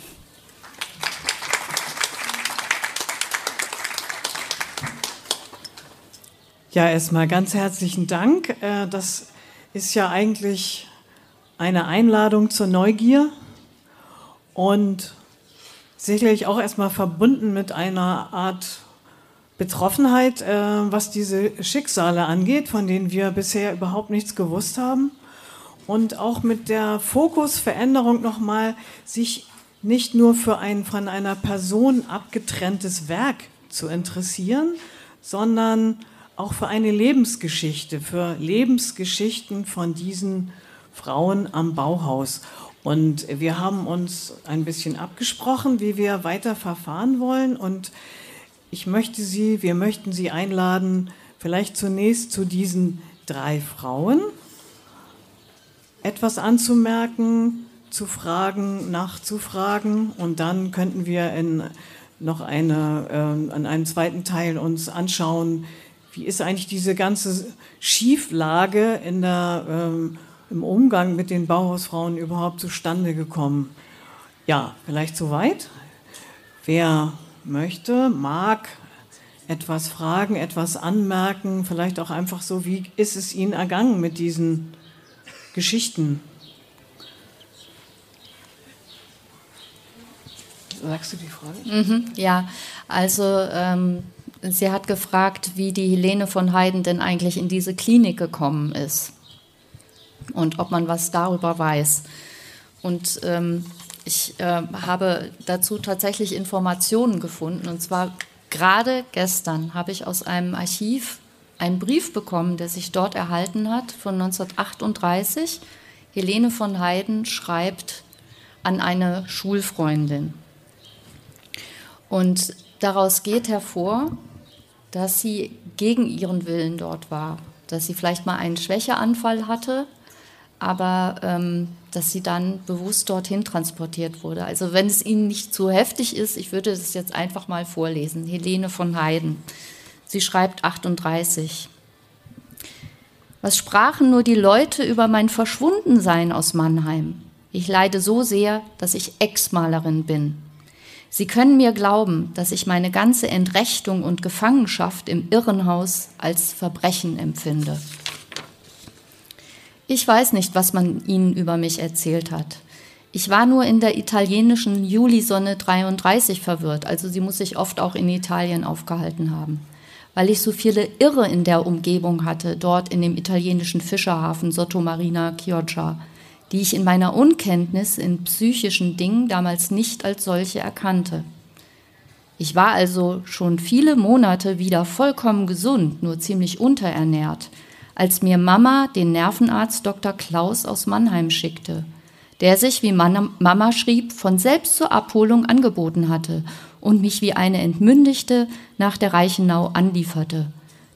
Ja, erstmal ganz herzlichen Dank. Äh, das ist ja eigentlich eine Einladung zur Neugier und sicherlich auch erstmal verbunden mit einer Art Betroffenheit, äh, was diese Schicksale angeht, von denen wir bisher überhaupt nichts gewusst haben. Und auch mit der Fokusveränderung nochmal, sich nicht nur für ein von einer Person abgetrenntes Werk zu interessieren, sondern auch für eine Lebensgeschichte, für Lebensgeschichten von diesen Frauen am Bauhaus. Und wir haben uns ein bisschen abgesprochen, wie wir weiter verfahren wollen. Und ich möchte Sie, wir möchten Sie einladen, vielleicht zunächst zu diesen drei Frauen etwas anzumerken, zu fragen, nachzufragen. Und dann könnten wir in noch eine, äh, an einem zweiten Teil uns anschauen, wie ist eigentlich diese ganze Schieflage in der ähm, im Umgang mit den Bauhausfrauen überhaupt zustande gekommen? Ja, vielleicht soweit. Wer möchte, mag etwas fragen, etwas anmerken, vielleicht auch einfach so, wie ist es Ihnen ergangen mit diesen Geschichten? Sagst du die Frage? Mhm, ja, also ähm, sie hat gefragt, wie die Helene von Heiden denn eigentlich in diese Klinik gekommen ist und ob man was darüber weiß. Und ähm, ich äh, habe dazu tatsächlich Informationen gefunden. Und zwar gerade gestern habe ich aus einem Archiv einen Brief bekommen, der sich dort erhalten hat von 1938. Helene von Heiden schreibt an eine Schulfreundin. Und daraus geht hervor, dass sie gegen ihren Willen dort war, dass sie vielleicht mal einen Schwächeanfall hatte aber ähm, dass sie dann bewusst dorthin transportiert wurde. Also wenn es Ihnen nicht zu heftig ist, ich würde das jetzt einfach mal vorlesen. Helene von Heiden. Sie schreibt 38. Was sprachen nur die Leute über mein Verschwundensein aus Mannheim? Ich leide so sehr, dass ich Ex-Malerin bin. Sie können mir glauben, dass ich meine ganze Entrechtung und Gefangenschaft im Irrenhaus als Verbrechen empfinde. Ich weiß nicht, was man ihnen über mich erzählt hat. Ich war nur in der italienischen Julisonne 33 verwirrt, also sie muss sich oft auch in Italien aufgehalten haben, weil ich so viele Irre in der Umgebung hatte, dort in dem italienischen Fischerhafen Sottomarina Chioggia, die ich in meiner Unkenntnis in psychischen Dingen damals nicht als solche erkannte. Ich war also schon viele Monate wieder vollkommen gesund, nur ziemlich unterernährt, als mir Mama den Nervenarzt Dr. Klaus aus Mannheim schickte, der sich, wie Mama schrieb, von selbst zur Abholung angeboten hatte und mich wie eine Entmündigte nach der Reichenau anlieferte.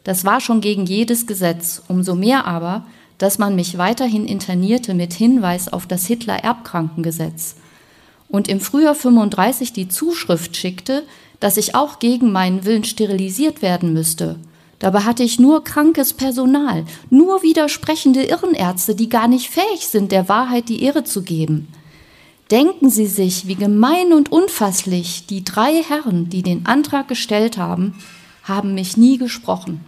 Das war schon gegen jedes Gesetz, umso mehr aber, dass man mich weiterhin internierte mit Hinweis auf das Hitler-Erbkrankengesetz und im Frühjahr 35 die Zuschrift schickte, dass ich auch gegen meinen Willen sterilisiert werden müsste Dabei hatte ich nur krankes Personal, nur widersprechende Irrenärzte, die gar nicht fähig sind, der Wahrheit die Ehre zu geben. Denken Sie sich, wie gemein und unfasslich die drei Herren, die den Antrag gestellt haben, haben mich nie gesprochen.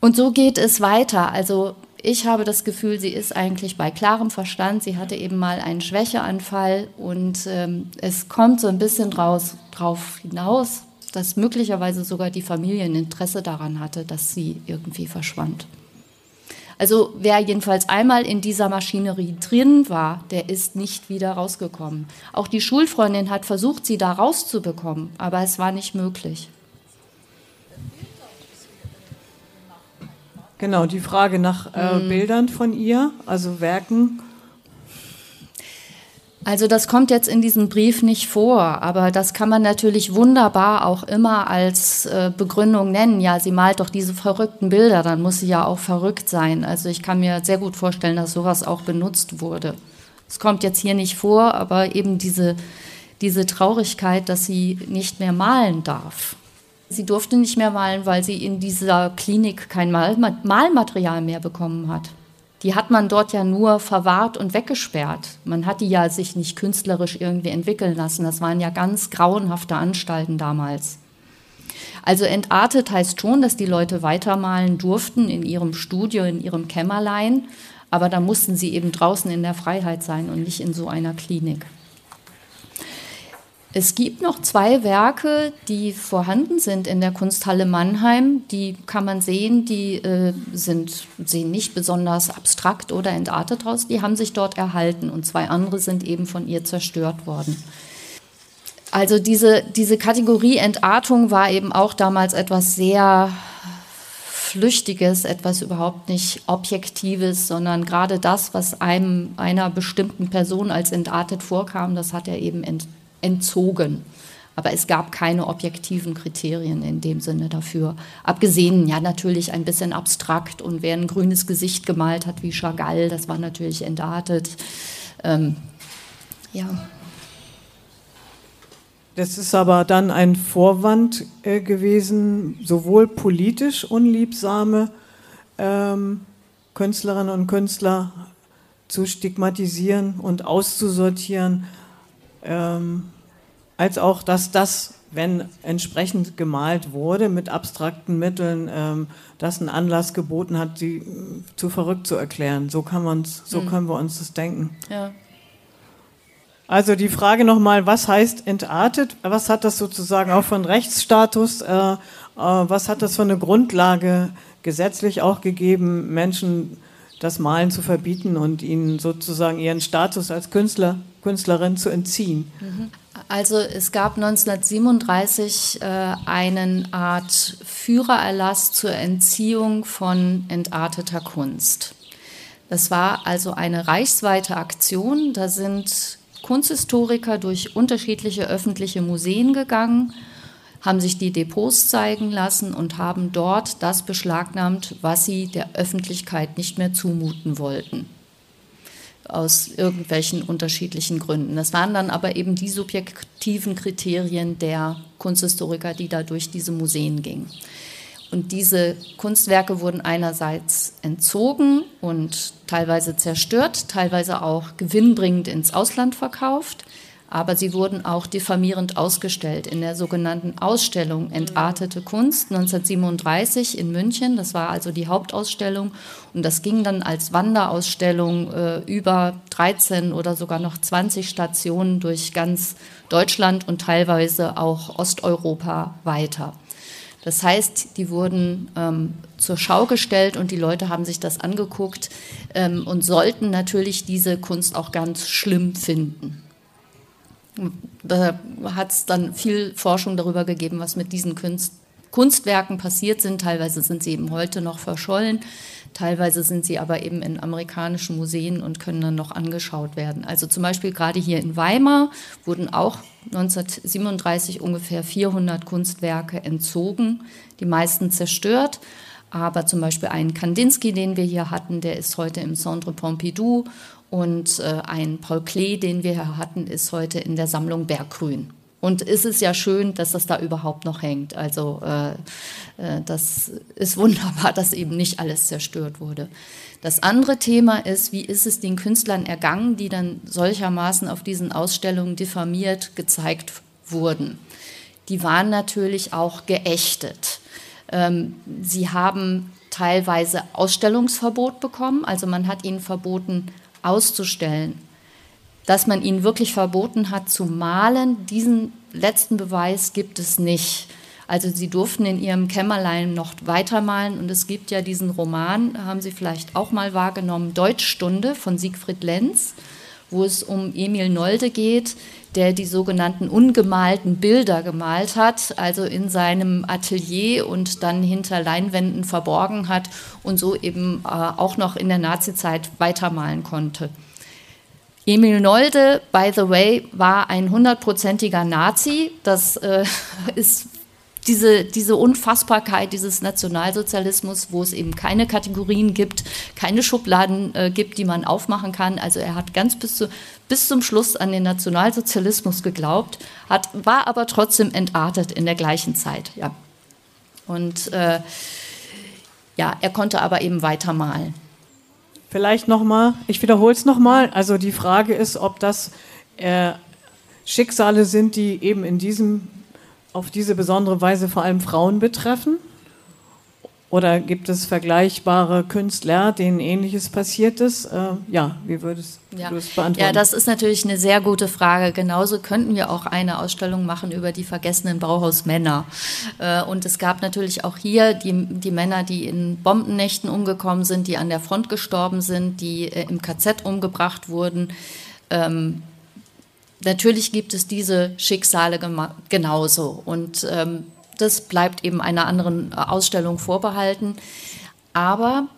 Und so geht es weiter. Also ich habe das Gefühl, sie ist eigentlich bei klarem Verstand. Sie hatte eben mal einen Schwächeanfall und ähm, es kommt so ein bisschen draus, drauf hinaus, dass möglicherweise sogar die Familie ein Interesse daran hatte, dass sie irgendwie verschwand. Also wer jedenfalls einmal in dieser Maschinerie drin war, der ist nicht wieder rausgekommen. Auch die Schulfreundin hat versucht, sie da rauszubekommen, aber es war nicht möglich. Genau, die Frage nach äh, hm. Bildern von ihr, also Werken also das kommt jetzt in diesem Brief nicht vor, aber das kann man natürlich wunderbar auch immer als äh, Begründung nennen. Ja, sie malt doch diese verrückten Bilder, dann muss sie ja auch verrückt sein. Also ich kann mir sehr gut vorstellen, dass sowas auch benutzt wurde. Es kommt jetzt hier nicht vor, aber eben diese, diese Traurigkeit, dass sie nicht mehr malen darf. Sie durfte nicht mehr malen, weil sie in dieser Klinik kein Malmaterial mehr bekommen hat die hat man dort ja nur verwahrt und weggesperrt. Man hat die ja sich nicht künstlerisch irgendwie entwickeln lassen. Das waren ja ganz grauenhafte Anstalten damals. Also entartet heißt schon, dass die Leute weitermalen durften in ihrem Studio, in ihrem Kämmerlein, aber da mussten sie eben draußen in der Freiheit sein und nicht in so einer Klinik. Es gibt noch zwei Werke, die vorhanden sind in der Kunsthalle Mannheim. Die kann man sehen, die äh, sind, sehen nicht besonders abstrakt oder entartet aus. Die haben sich dort erhalten und zwei andere sind eben von ihr zerstört worden. Also diese, diese Kategorie Entartung war eben auch damals etwas sehr Flüchtiges, etwas überhaupt nicht Objektives, sondern gerade das, was einem einer bestimmten Person als entartet vorkam, das hat er eben ent, entzogen. Aber es gab keine objektiven Kriterien in dem Sinne dafür. Abgesehen, ja, natürlich ein bisschen abstrakt und wer ein grünes Gesicht gemalt hat wie Chagall, das war natürlich entartet. Ähm, ja. Das ist aber dann ein Vorwand äh, gewesen, sowohl politisch unliebsame ähm, Künstlerinnen und Künstler zu stigmatisieren und auszusortieren. Ähm, als auch, dass das, wenn entsprechend gemalt wurde mit abstrakten Mitteln, ähm, das einen Anlass geboten hat, sie äh, zu verrückt zu erklären. So kann man's, so mhm. können wir uns das denken. Ja. Also die Frage nochmal, was heißt entartet? Was hat das sozusagen auch von Rechtsstatus? Äh, äh, was hat das für eine Grundlage gesetzlich auch gegeben, Menschen das Malen zu verbieten und ihnen sozusagen ihren Status als Künstler, Künstlerin zu entziehen? Mhm. Also es gab 1937 äh, einen Art Führererlass zur Entziehung von entarteter Kunst. Das war also eine reichsweite Aktion. Da sind Kunsthistoriker durch unterschiedliche öffentliche Museen gegangen, haben sich die Depots zeigen lassen und haben dort das beschlagnahmt, was sie der Öffentlichkeit nicht mehr zumuten wollten aus irgendwelchen unterschiedlichen Gründen. Das waren dann aber eben die subjektiven Kriterien der Kunsthistoriker, die da durch diese Museen gingen. Und diese Kunstwerke wurden einerseits entzogen und teilweise zerstört, teilweise auch gewinnbringend ins Ausland verkauft aber sie wurden auch diffamierend ausgestellt in der sogenannten Ausstellung Entartete Kunst 1937 in München. Das war also die Hauptausstellung und das ging dann als Wanderausstellung äh, über 13 oder sogar noch 20 Stationen durch ganz Deutschland und teilweise auch Osteuropa weiter. Das heißt, die wurden ähm, zur Schau gestellt und die Leute haben sich das angeguckt ähm, und sollten natürlich diese Kunst auch ganz schlimm finden. Da hat es dann viel Forschung darüber gegeben, was mit diesen Kunst, Kunstwerken passiert sind. Teilweise sind sie eben heute noch verschollen, teilweise sind sie aber eben in amerikanischen Museen und können dann noch angeschaut werden. Also zum Beispiel gerade hier in Weimar wurden auch 1937 ungefähr 400 Kunstwerke entzogen, die meisten zerstört. Aber zum Beispiel einen Kandinsky, den wir hier hatten, der ist heute im Centre Pompidou und äh, ein Paul Klee, den wir hier hatten, ist heute in der Sammlung Berggrün. Und es ist ja schön, dass das da überhaupt noch hängt. Also äh, äh, das ist wunderbar, dass eben nicht alles zerstört wurde. Das andere Thema ist, wie ist es den Künstlern ergangen, die dann solchermaßen auf diesen Ausstellungen diffamiert gezeigt wurden. Die waren natürlich auch geächtet. Ähm, sie haben teilweise Ausstellungsverbot bekommen, also man hat ihnen verboten, auszustellen. Dass man ihnen wirklich verboten hat zu malen, diesen letzten Beweis gibt es nicht. Also sie durften in ihrem Kämmerlein noch weitermalen und es gibt ja diesen Roman, haben Sie vielleicht auch mal wahrgenommen, Deutschstunde von Siegfried Lenz, wo es um Emil Nolde geht, der die sogenannten ungemalten Bilder gemalt hat, also in seinem Atelier und dann hinter Leinwänden verborgen hat und so eben äh, auch noch in der Nazizeit weitermalen konnte. Emil Nolde, by the way, war ein hundertprozentiger Nazi. Das äh, ist diese, diese Unfassbarkeit dieses Nationalsozialismus, wo es eben keine Kategorien gibt, keine Schubladen äh, gibt, die man aufmachen kann. Also er hat ganz bis, zu, bis zum Schluss an den Nationalsozialismus geglaubt, hat, war aber trotzdem entartet in der gleichen Zeit. Ja. Und äh, ja, er konnte aber eben weitermalen. Vielleicht nochmal, ich wiederhole es nochmal. Also die Frage ist, ob das äh, Schicksale sind, die eben in diesem auf diese besondere Weise vor allem Frauen betreffen? Oder gibt es vergleichbare Künstler, denen Ähnliches passiert ist? Äh, ja, wie würdest ja. du das beantworten? Ja, das ist natürlich eine sehr gute Frage. Genauso könnten wir auch eine Ausstellung machen über die vergessenen Bauhausmänner. Äh, und es gab natürlich auch hier die, die Männer, die in Bombennächten umgekommen sind, die an der Front gestorben sind, die äh, im KZ umgebracht wurden. Ähm, natürlich gibt es diese Schicksale genauso. Und ähm, das bleibt eben einer anderen Ausstellung vorbehalten. Aber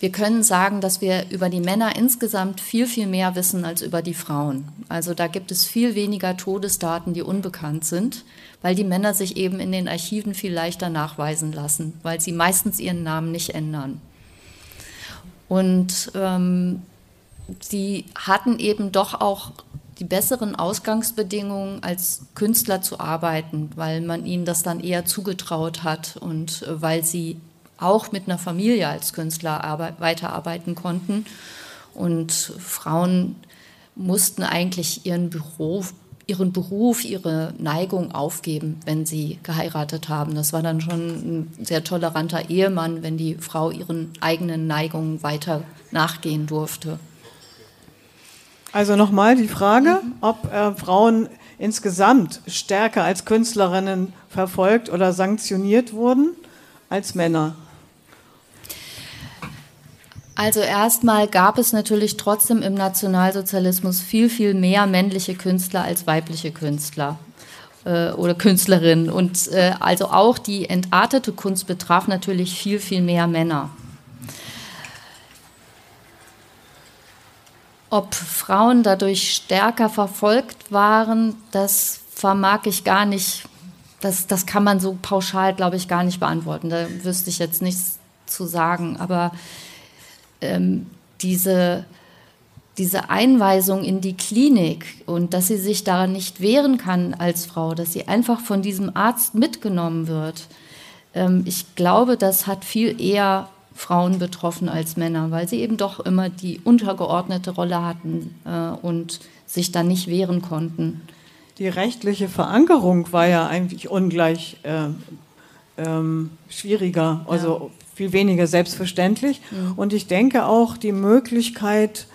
wir können sagen, dass wir über die Männer insgesamt viel, viel mehr wissen als über die Frauen. Also da gibt es viel weniger Todesdaten, die unbekannt sind, weil die Männer sich eben in den Archiven viel leichter nachweisen lassen, weil sie meistens ihren Namen nicht ändern. Und ähm, sie hatten eben doch auch die besseren Ausgangsbedingungen, als Künstler zu arbeiten, weil man ihnen das dann eher zugetraut hat und äh, weil sie auch mit einer Familie als Künstler weiterarbeiten konnten. Und Frauen mussten eigentlich ihren Beruf, ihren Beruf, ihre Neigung aufgeben, wenn sie geheiratet haben. Das war dann schon ein sehr toleranter Ehemann, wenn die Frau ihren eigenen Neigungen weiter nachgehen durfte. Also nochmal die Frage, mhm. ob äh, Frauen insgesamt stärker als Künstlerinnen verfolgt oder sanktioniert wurden als Männer. Also erstmal gab es natürlich trotzdem im Nationalsozialismus viel, viel mehr männliche Künstler als weibliche Künstler äh, oder Künstlerinnen. Und äh, also auch die entartete Kunst betraf natürlich viel, viel mehr Männer. Ob Frauen dadurch stärker verfolgt waren, das vermag ich gar nicht, das, das kann man so pauschal, glaube ich, gar nicht beantworten. Da wüsste ich jetzt nichts zu sagen. Aber ähm, diese, diese Einweisung in die Klinik und dass sie sich daran nicht wehren kann als Frau, dass sie einfach von diesem Arzt mitgenommen wird. Ähm, ich glaube, das hat viel eher Frauen betroffen als Männer, weil sie eben doch immer die untergeordnete Rolle hatten äh, und sich dann nicht wehren konnten. Die rechtliche Verankerung war ja eigentlich ungleich äh, ähm, schwieriger. Also ja viel weniger selbstverständlich. Mhm. Und ich denke auch die Möglichkeit,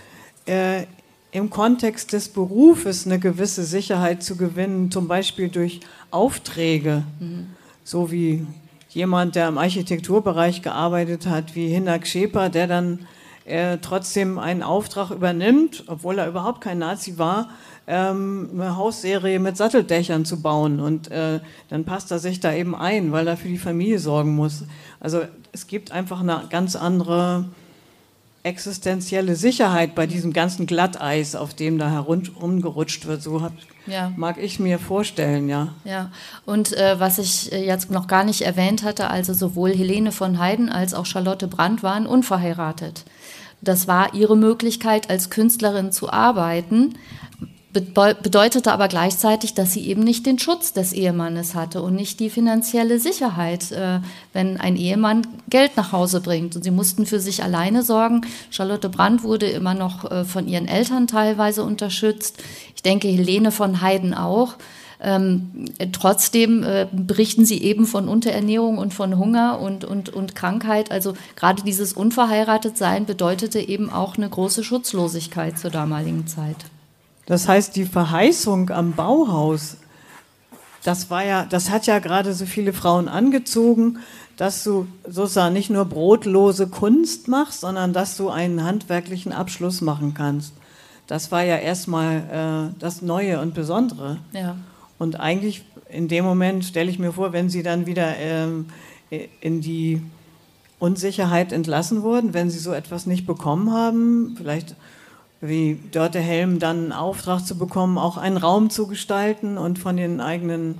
äh, im Kontext des Berufes eine gewisse Sicherheit zu gewinnen, zum Beispiel durch Aufträge, mhm. so wie jemand, der im Architekturbereich gearbeitet hat, wie Hinak Scheper, der dann äh, trotzdem einen Auftrag übernimmt, obwohl er überhaupt kein Nazi war, ähm, eine Hausserie mit Satteldächern zu bauen. Und äh, dann passt er sich da eben ein, weil er für die Familie sorgen muss. Also es gibt einfach eine ganz andere existenzielle Sicherheit bei diesem ganzen Glatteis, auf dem da herumgerutscht wird. So hab, ja. mag ich mir vorstellen, ja. Ja, und äh, was ich äh, jetzt noch gar nicht erwähnt hatte, also sowohl Helene von Heiden als auch Charlotte Brandt waren unverheiratet. Das war ihre Möglichkeit, als Künstlerin zu arbeiten bedeutete aber gleichzeitig, dass sie eben nicht den Schutz des Ehemannes hatte und nicht die finanzielle Sicherheit, äh, wenn ein Ehemann Geld nach Hause bringt. Und sie mussten für sich alleine sorgen. Charlotte Brandt wurde immer noch äh, von ihren Eltern teilweise unterstützt. Ich denke, Helene von Heiden auch. Ähm, trotzdem äh, berichten sie eben von Unterernährung und von Hunger und, und, und Krankheit. Also gerade dieses Unverheiratetsein bedeutete eben auch eine große Schutzlosigkeit zur damaligen Zeit. Das heißt, die Verheißung am Bauhaus, das war ja, das hat ja gerade so viele Frauen angezogen, dass du sozusagen nicht nur brotlose Kunst machst, sondern dass du einen handwerklichen Abschluss machen kannst. Das war ja erstmal äh, das Neue und Besondere. Ja. Und eigentlich in dem Moment stelle ich mir vor, wenn sie dann wieder ähm, in die Unsicherheit entlassen wurden, wenn sie so etwas nicht bekommen haben, vielleicht wie Dörte Helm dann einen Auftrag zu bekommen, auch einen Raum zu gestalten und von den eigenen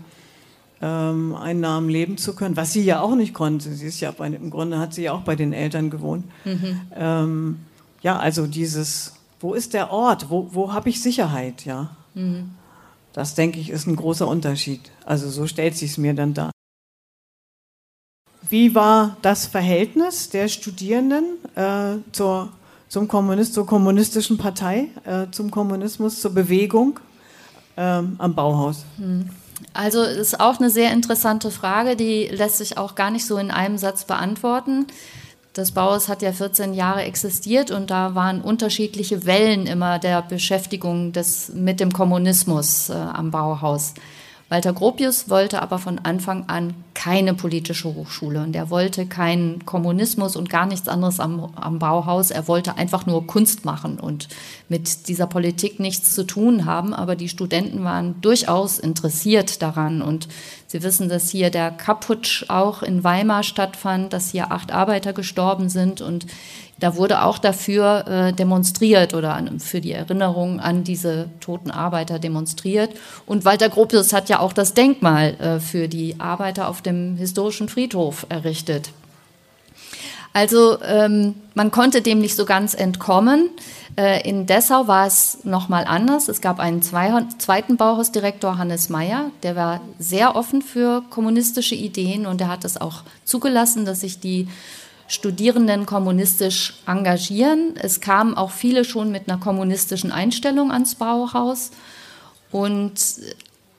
ähm, Einnahmen leben zu können, was sie ja auch nicht konnte. Sie ist ja bei, im Grunde hat sie ja auch bei den Eltern gewohnt. Mhm. Ähm, ja, also dieses, wo ist der Ort, wo, wo habe ich Sicherheit, ja. Mhm. Das denke ich ist ein großer Unterschied. Also so stellt sich es mir dann dar. Wie war das Verhältnis der Studierenden äh, zur zum Kommunist, zur kommunistischen Partei, äh, zum Kommunismus, zur Bewegung ähm, am Bauhaus? Hm. Also ist auch eine sehr interessante Frage, die lässt sich auch gar nicht so in einem Satz beantworten. Das Bauhaus hat ja 14 Jahre existiert und da waren unterschiedliche Wellen immer der Beschäftigung des, mit dem Kommunismus äh, am Bauhaus. Walter Gropius wollte aber von Anfang an keine politische Hochschule und er wollte keinen Kommunismus und gar nichts anderes am, am Bauhaus. Er wollte einfach nur Kunst machen und mit dieser Politik nichts zu tun haben. Aber die Studenten waren durchaus interessiert daran und Sie wissen, dass hier der Kaputsch auch in Weimar stattfand, dass hier acht Arbeiter gestorben sind und da wurde auch dafür äh, demonstriert oder an, für die Erinnerung an diese toten Arbeiter demonstriert. Und Walter Gropius hat ja auch das Denkmal äh, für die Arbeiter auf dem historischen Friedhof errichtet. Also ähm, man konnte dem nicht so ganz entkommen. Äh, in Dessau war es nochmal anders. Es gab einen zweiten Bauhausdirektor, Hannes Meyer, der war sehr offen für kommunistische Ideen und er hat es auch zugelassen, dass sich die Studierenden kommunistisch engagieren. Es kamen auch viele schon mit einer kommunistischen Einstellung ans Bauhaus. Und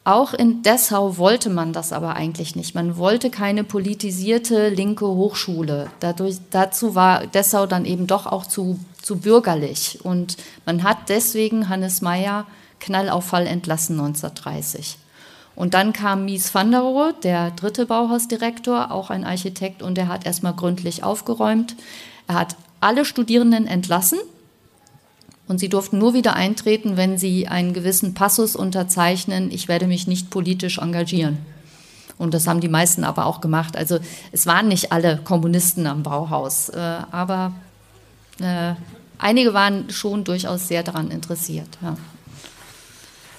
auch in Dessau wollte man das aber eigentlich nicht. Man wollte keine politisierte linke Hochschule. Dadurch, dazu war Dessau dann eben doch auch zu, zu bürgerlich. Und man hat deswegen Hannes Meyer Knallauffall entlassen 1930. Und dann kam Mies van der Rohe, der dritte Bauhausdirektor, auch ein Architekt, und er hat erstmal gründlich aufgeräumt. Er hat alle Studierenden entlassen und sie durften nur wieder eintreten, wenn sie einen gewissen Passus unterzeichnen, ich werde mich nicht politisch engagieren. Und das haben die meisten aber auch gemacht. Also es waren nicht alle Kommunisten am Bauhaus, äh, aber äh, einige waren schon durchaus sehr daran interessiert. Ja.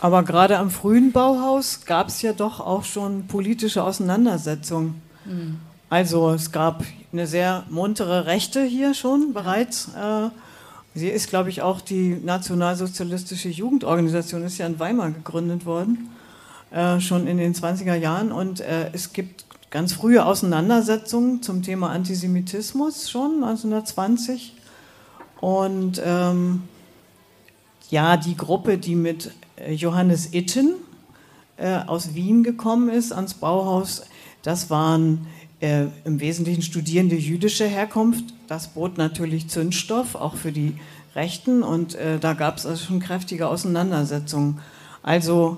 Aber gerade am frühen Bauhaus gab es ja doch auch schon politische Auseinandersetzungen. Mhm. Also es gab eine sehr muntere Rechte hier schon bereits. Äh, sie ist, glaube ich, auch die nationalsozialistische Jugendorganisation, ist ja in Weimar gegründet worden, äh, schon in den 20er Jahren. Und äh, es gibt ganz frühe Auseinandersetzungen zum Thema Antisemitismus schon 1920. Und ähm, ja, die Gruppe, die mit Johannes Itten äh, aus Wien gekommen ist ans Bauhaus. Das waren äh, im Wesentlichen Studierende jüdischer Herkunft. Das bot natürlich Zündstoff, auch für die Rechten. Und äh, da gab es also schon kräftige Auseinandersetzungen. Also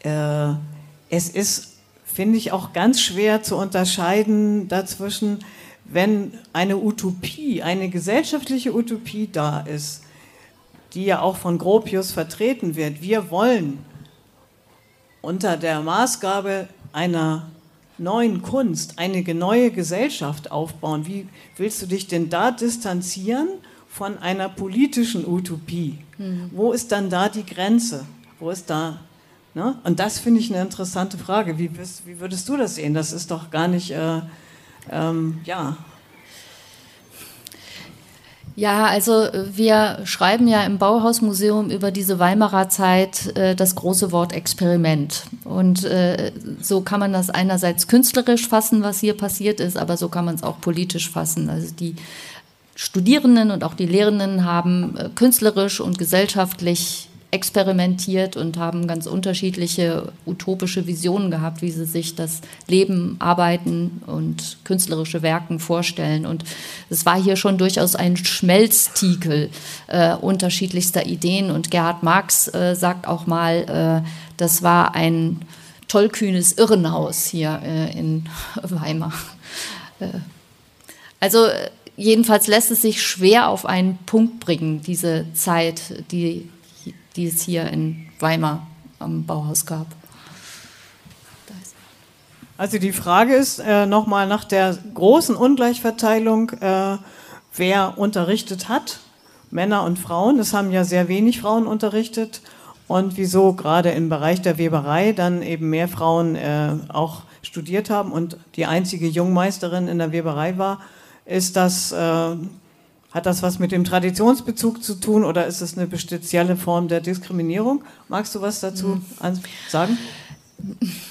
äh, es ist, finde ich, auch ganz schwer zu unterscheiden dazwischen, wenn eine Utopie, eine gesellschaftliche Utopie da ist, die ja auch von Gropius vertreten wird. Wir wollen unter der Maßgabe einer neuen Kunst eine neue Gesellschaft aufbauen. Wie willst du dich denn da distanzieren von einer politischen Utopie? Mhm. Wo ist dann da die Grenze? Wo ist da? Ne? Und das finde ich eine interessante Frage. Wie, wie, würdest du das sehen? Das ist doch gar nicht, äh, ähm, ja. Ja, also äh, wir schreiben ja im Bauhausmuseum über diese Weimarer Zeit äh, das große Wort Experiment. Und äh, so kann man das einerseits künstlerisch fassen, was hier passiert ist, aber so kann man es auch politisch fassen. Also die Studierenden und auch die Lehrenden haben äh, künstlerisch und gesellschaftlich experimentiert und haben ganz unterschiedliche utopische Visionen gehabt, wie sie sich das Leben, Arbeiten und künstlerische Werken vorstellen. Und es war hier schon durchaus ein Schmelztiegel äh, unterschiedlichster Ideen. Und Gerhard Marx äh, sagt auch mal, äh, das war ein tollkühnes Irrenhaus hier äh, in Weimar. Äh, also jedenfalls lässt es sich schwer auf einen Punkt bringen, diese Zeit, die die es hier in Weimar am Bauhaus gab. Also die Frage ist äh, nochmal nach der großen Ungleichverteilung, äh, wer unterrichtet hat, Männer und Frauen. Es haben ja sehr wenig Frauen unterrichtet und wieso gerade im Bereich der Weberei dann eben mehr Frauen äh, auch studiert haben und die einzige Jungmeisterin in der Weberei war, ist das äh, hat das was mit dem Traditionsbezug zu tun oder ist es eine spezielle Form der Diskriminierung? Magst du was dazu mhm. sagen?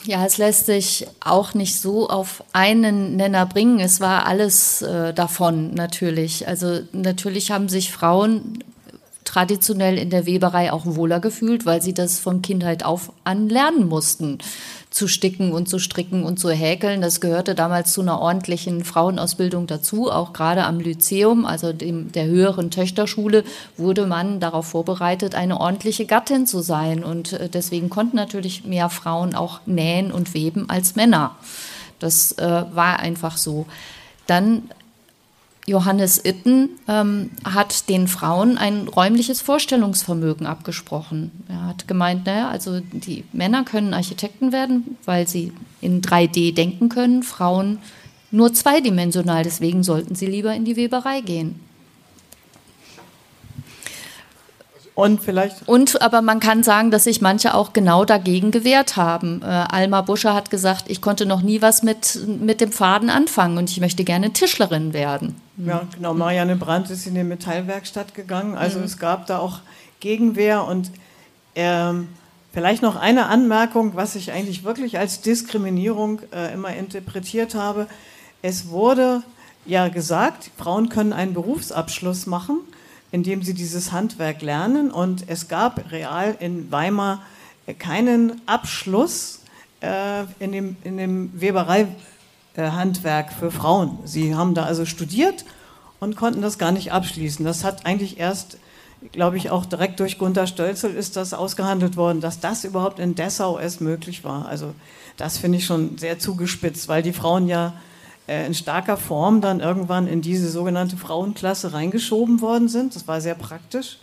Ja, es lässt sich auch nicht so auf einen Nenner bringen. Es war alles äh, davon natürlich. Also natürlich haben sich Frauen traditionell in der Weberei auch wohler gefühlt, weil sie das von Kindheit auf an lernen mussten zu sticken und zu stricken und zu häkeln. Das gehörte damals zu einer ordentlichen Frauenausbildung dazu. Auch gerade am Lyzeum, also dem, der höheren Töchterschule, wurde man darauf vorbereitet, eine ordentliche Gattin zu sein. Und äh, deswegen konnten natürlich mehr Frauen auch nähen und weben als Männer. Das äh, war einfach so. Dann Johannes Itten ähm, hat den Frauen ein räumliches Vorstellungsvermögen abgesprochen. Er hat gemeint, naja, also die Männer können Architekten werden, weil sie in 3D denken können, Frauen nur zweidimensional, deswegen sollten sie lieber in die Weberei gehen. Und vielleicht. Und aber man kann sagen, dass sich manche auch genau dagegen gewehrt haben. Äh, Alma Buscher hat gesagt, ich konnte noch nie was mit, mit dem Faden anfangen und ich möchte gerne Tischlerin werden. Ja, genau. Marianne Brandt ist in die Metallwerkstatt gegangen. Also mhm. es gab da auch Gegenwehr und ähm, vielleicht noch eine Anmerkung, was ich eigentlich wirklich als Diskriminierung äh, immer interpretiert habe. Es wurde ja gesagt, Frauen können einen Berufsabschluss machen indem sie dieses Handwerk lernen. Und es gab real in Weimar keinen Abschluss äh, in dem, in dem Webereihandwerk für Frauen. Sie haben da also studiert und konnten das gar nicht abschließen. Das hat eigentlich erst, glaube ich, auch direkt durch Gunther Stölzel ist das ausgehandelt worden, dass das überhaupt in Dessau erst möglich war. Also das finde ich schon sehr zugespitzt, weil die Frauen ja in starker Form dann irgendwann in diese sogenannte Frauenklasse reingeschoben worden sind. Das war sehr praktisch.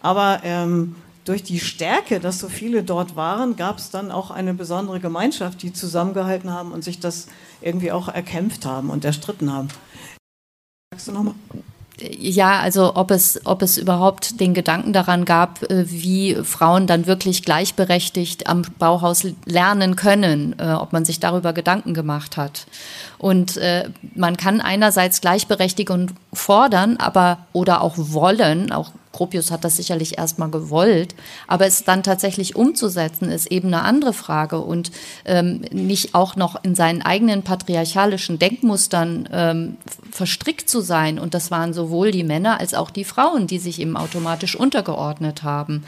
Aber ähm, durch die Stärke, dass so viele dort waren, gab es dann auch eine besondere Gemeinschaft, die zusammengehalten haben und sich das irgendwie auch erkämpft haben und erstritten haben. Sagst du nochmal? ja, also ob es, ob es überhaupt den Gedanken daran gab, äh, wie Frauen dann wirklich gleichberechtigt am Bauhaus lernen können, äh, ob man sich darüber Gedanken gemacht hat. Und äh, man kann einerseits Gleichberechtigung fordern, aber oder auch wollen, auch Gropius hat das sicherlich erstmal gewollt, aber es dann tatsächlich umzusetzen, ist eben eine andere Frage und ähm, nicht auch noch in seinen eigenen patriarchalischen Denkmustern ähm, verstrickt zu sein. Und das waren sowohl die Männer als auch die Frauen, die sich eben automatisch untergeordnet haben.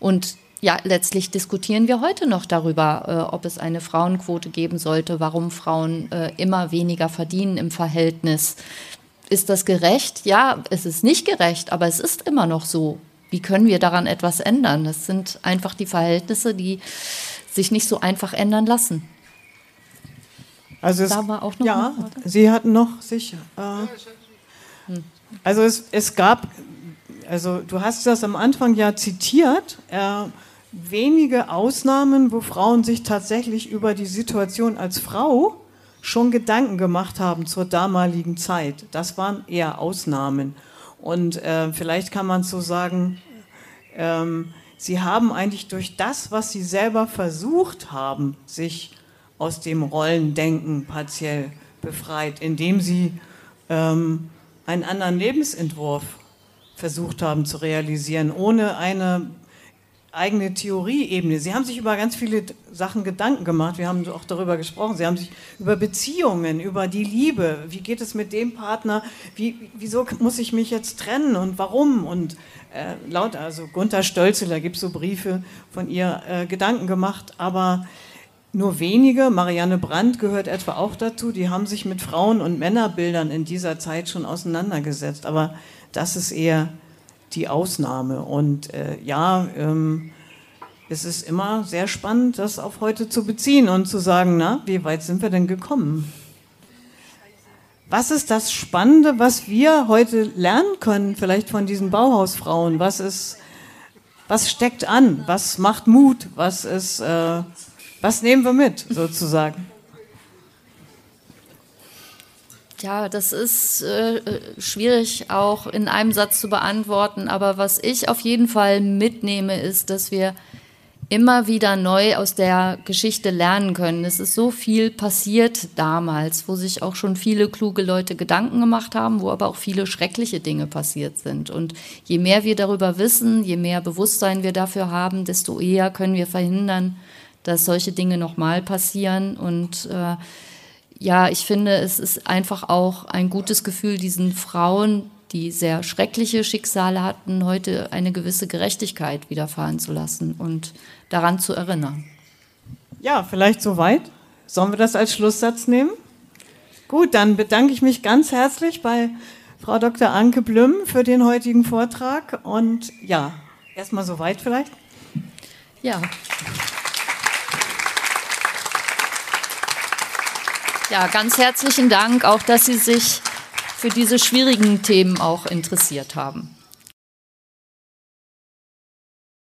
Und ja, letztlich diskutieren wir heute noch darüber, äh, ob es eine Frauenquote geben sollte, warum Frauen äh, immer weniger verdienen im Verhältnis ist das gerecht? Ja, es ist nicht gerecht, aber es ist immer noch so. Wie können wir daran etwas ändern? Das sind einfach die Verhältnisse, die sich nicht so einfach ändern lassen. Also es, da war auch noch ja, Sie hatten noch sich. Äh, also es, es gab, also du hast das am Anfang ja zitiert. Äh, wenige Ausnahmen, wo Frauen sich tatsächlich über die Situation als Frau schon Gedanken gemacht haben zur damaligen Zeit. Das waren eher Ausnahmen. Und äh, vielleicht kann man so sagen, ähm, sie haben eigentlich durch das, was sie selber versucht haben, sich aus dem Rollendenken partiell befreit, indem sie ähm, einen anderen Lebensentwurf versucht haben zu realisieren, ohne eine eigene Theorieebene. Sie haben sich über ganz viele Sachen Gedanken gemacht. Wir haben auch darüber gesprochen. Sie haben sich über Beziehungen, über die Liebe. Wie geht es mit dem Partner? Wie, wieso muss ich mich jetzt trennen und warum? Und äh, laut, also Gunther Stölzel, da gibt es so Briefe von ihr, äh, Gedanken gemacht. Aber nur wenige, Marianne Brandt gehört etwa auch dazu, die haben sich mit Frauen- und Männerbildern in dieser Zeit schon auseinandergesetzt. Aber das ist eher die Ausnahme. Und äh, ja, ähm, es ist immer sehr spannend, das auf heute zu beziehen und zu sagen, na, wie weit sind wir denn gekommen? Was ist das Spannende, was wir heute lernen können, vielleicht von diesen Bauhausfrauen? Was ist, was steckt an? Was macht Mut? Was ist, äh, was nehmen wir mit, sozusagen? Ja, das ist äh, schwierig auch in einem Satz zu beantworten, aber was ich auf jeden Fall mitnehme, ist, dass wir immer wieder neu aus der Geschichte lernen können. Es ist so viel passiert damals, wo sich auch schon viele kluge Leute Gedanken gemacht haben, wo aber auch viele schreckliche Dinge passiert sind. Und je mehr wir darüber wissen, je mehr Bewusstsein wir dafür haben, desto eher können wir verhindern, dass solche Dinge nochmal passieren. Und äh, ja, ich finde, es ist einfach auch ein gutes Gefühl, diesen Frauen, die sehr schreckliche Schicksale hatten, heute eine gewisse Gerechtigkeit widerfahren zu lassen und daran zu erinnern. Ja, vielleicht soweit. Sollen wir das als Schlusssatz nehmen? Gut, dann bedanke ich mich ganz herzlich bei Frau Dr. Anke Blüm für den heutigen Vortrag und ja, erstmal soweit vielleicht. Ja. Ja, ganz herzlichen Dank auch, dass Sie sich für diese schwierigen Themen auch interessiert haben.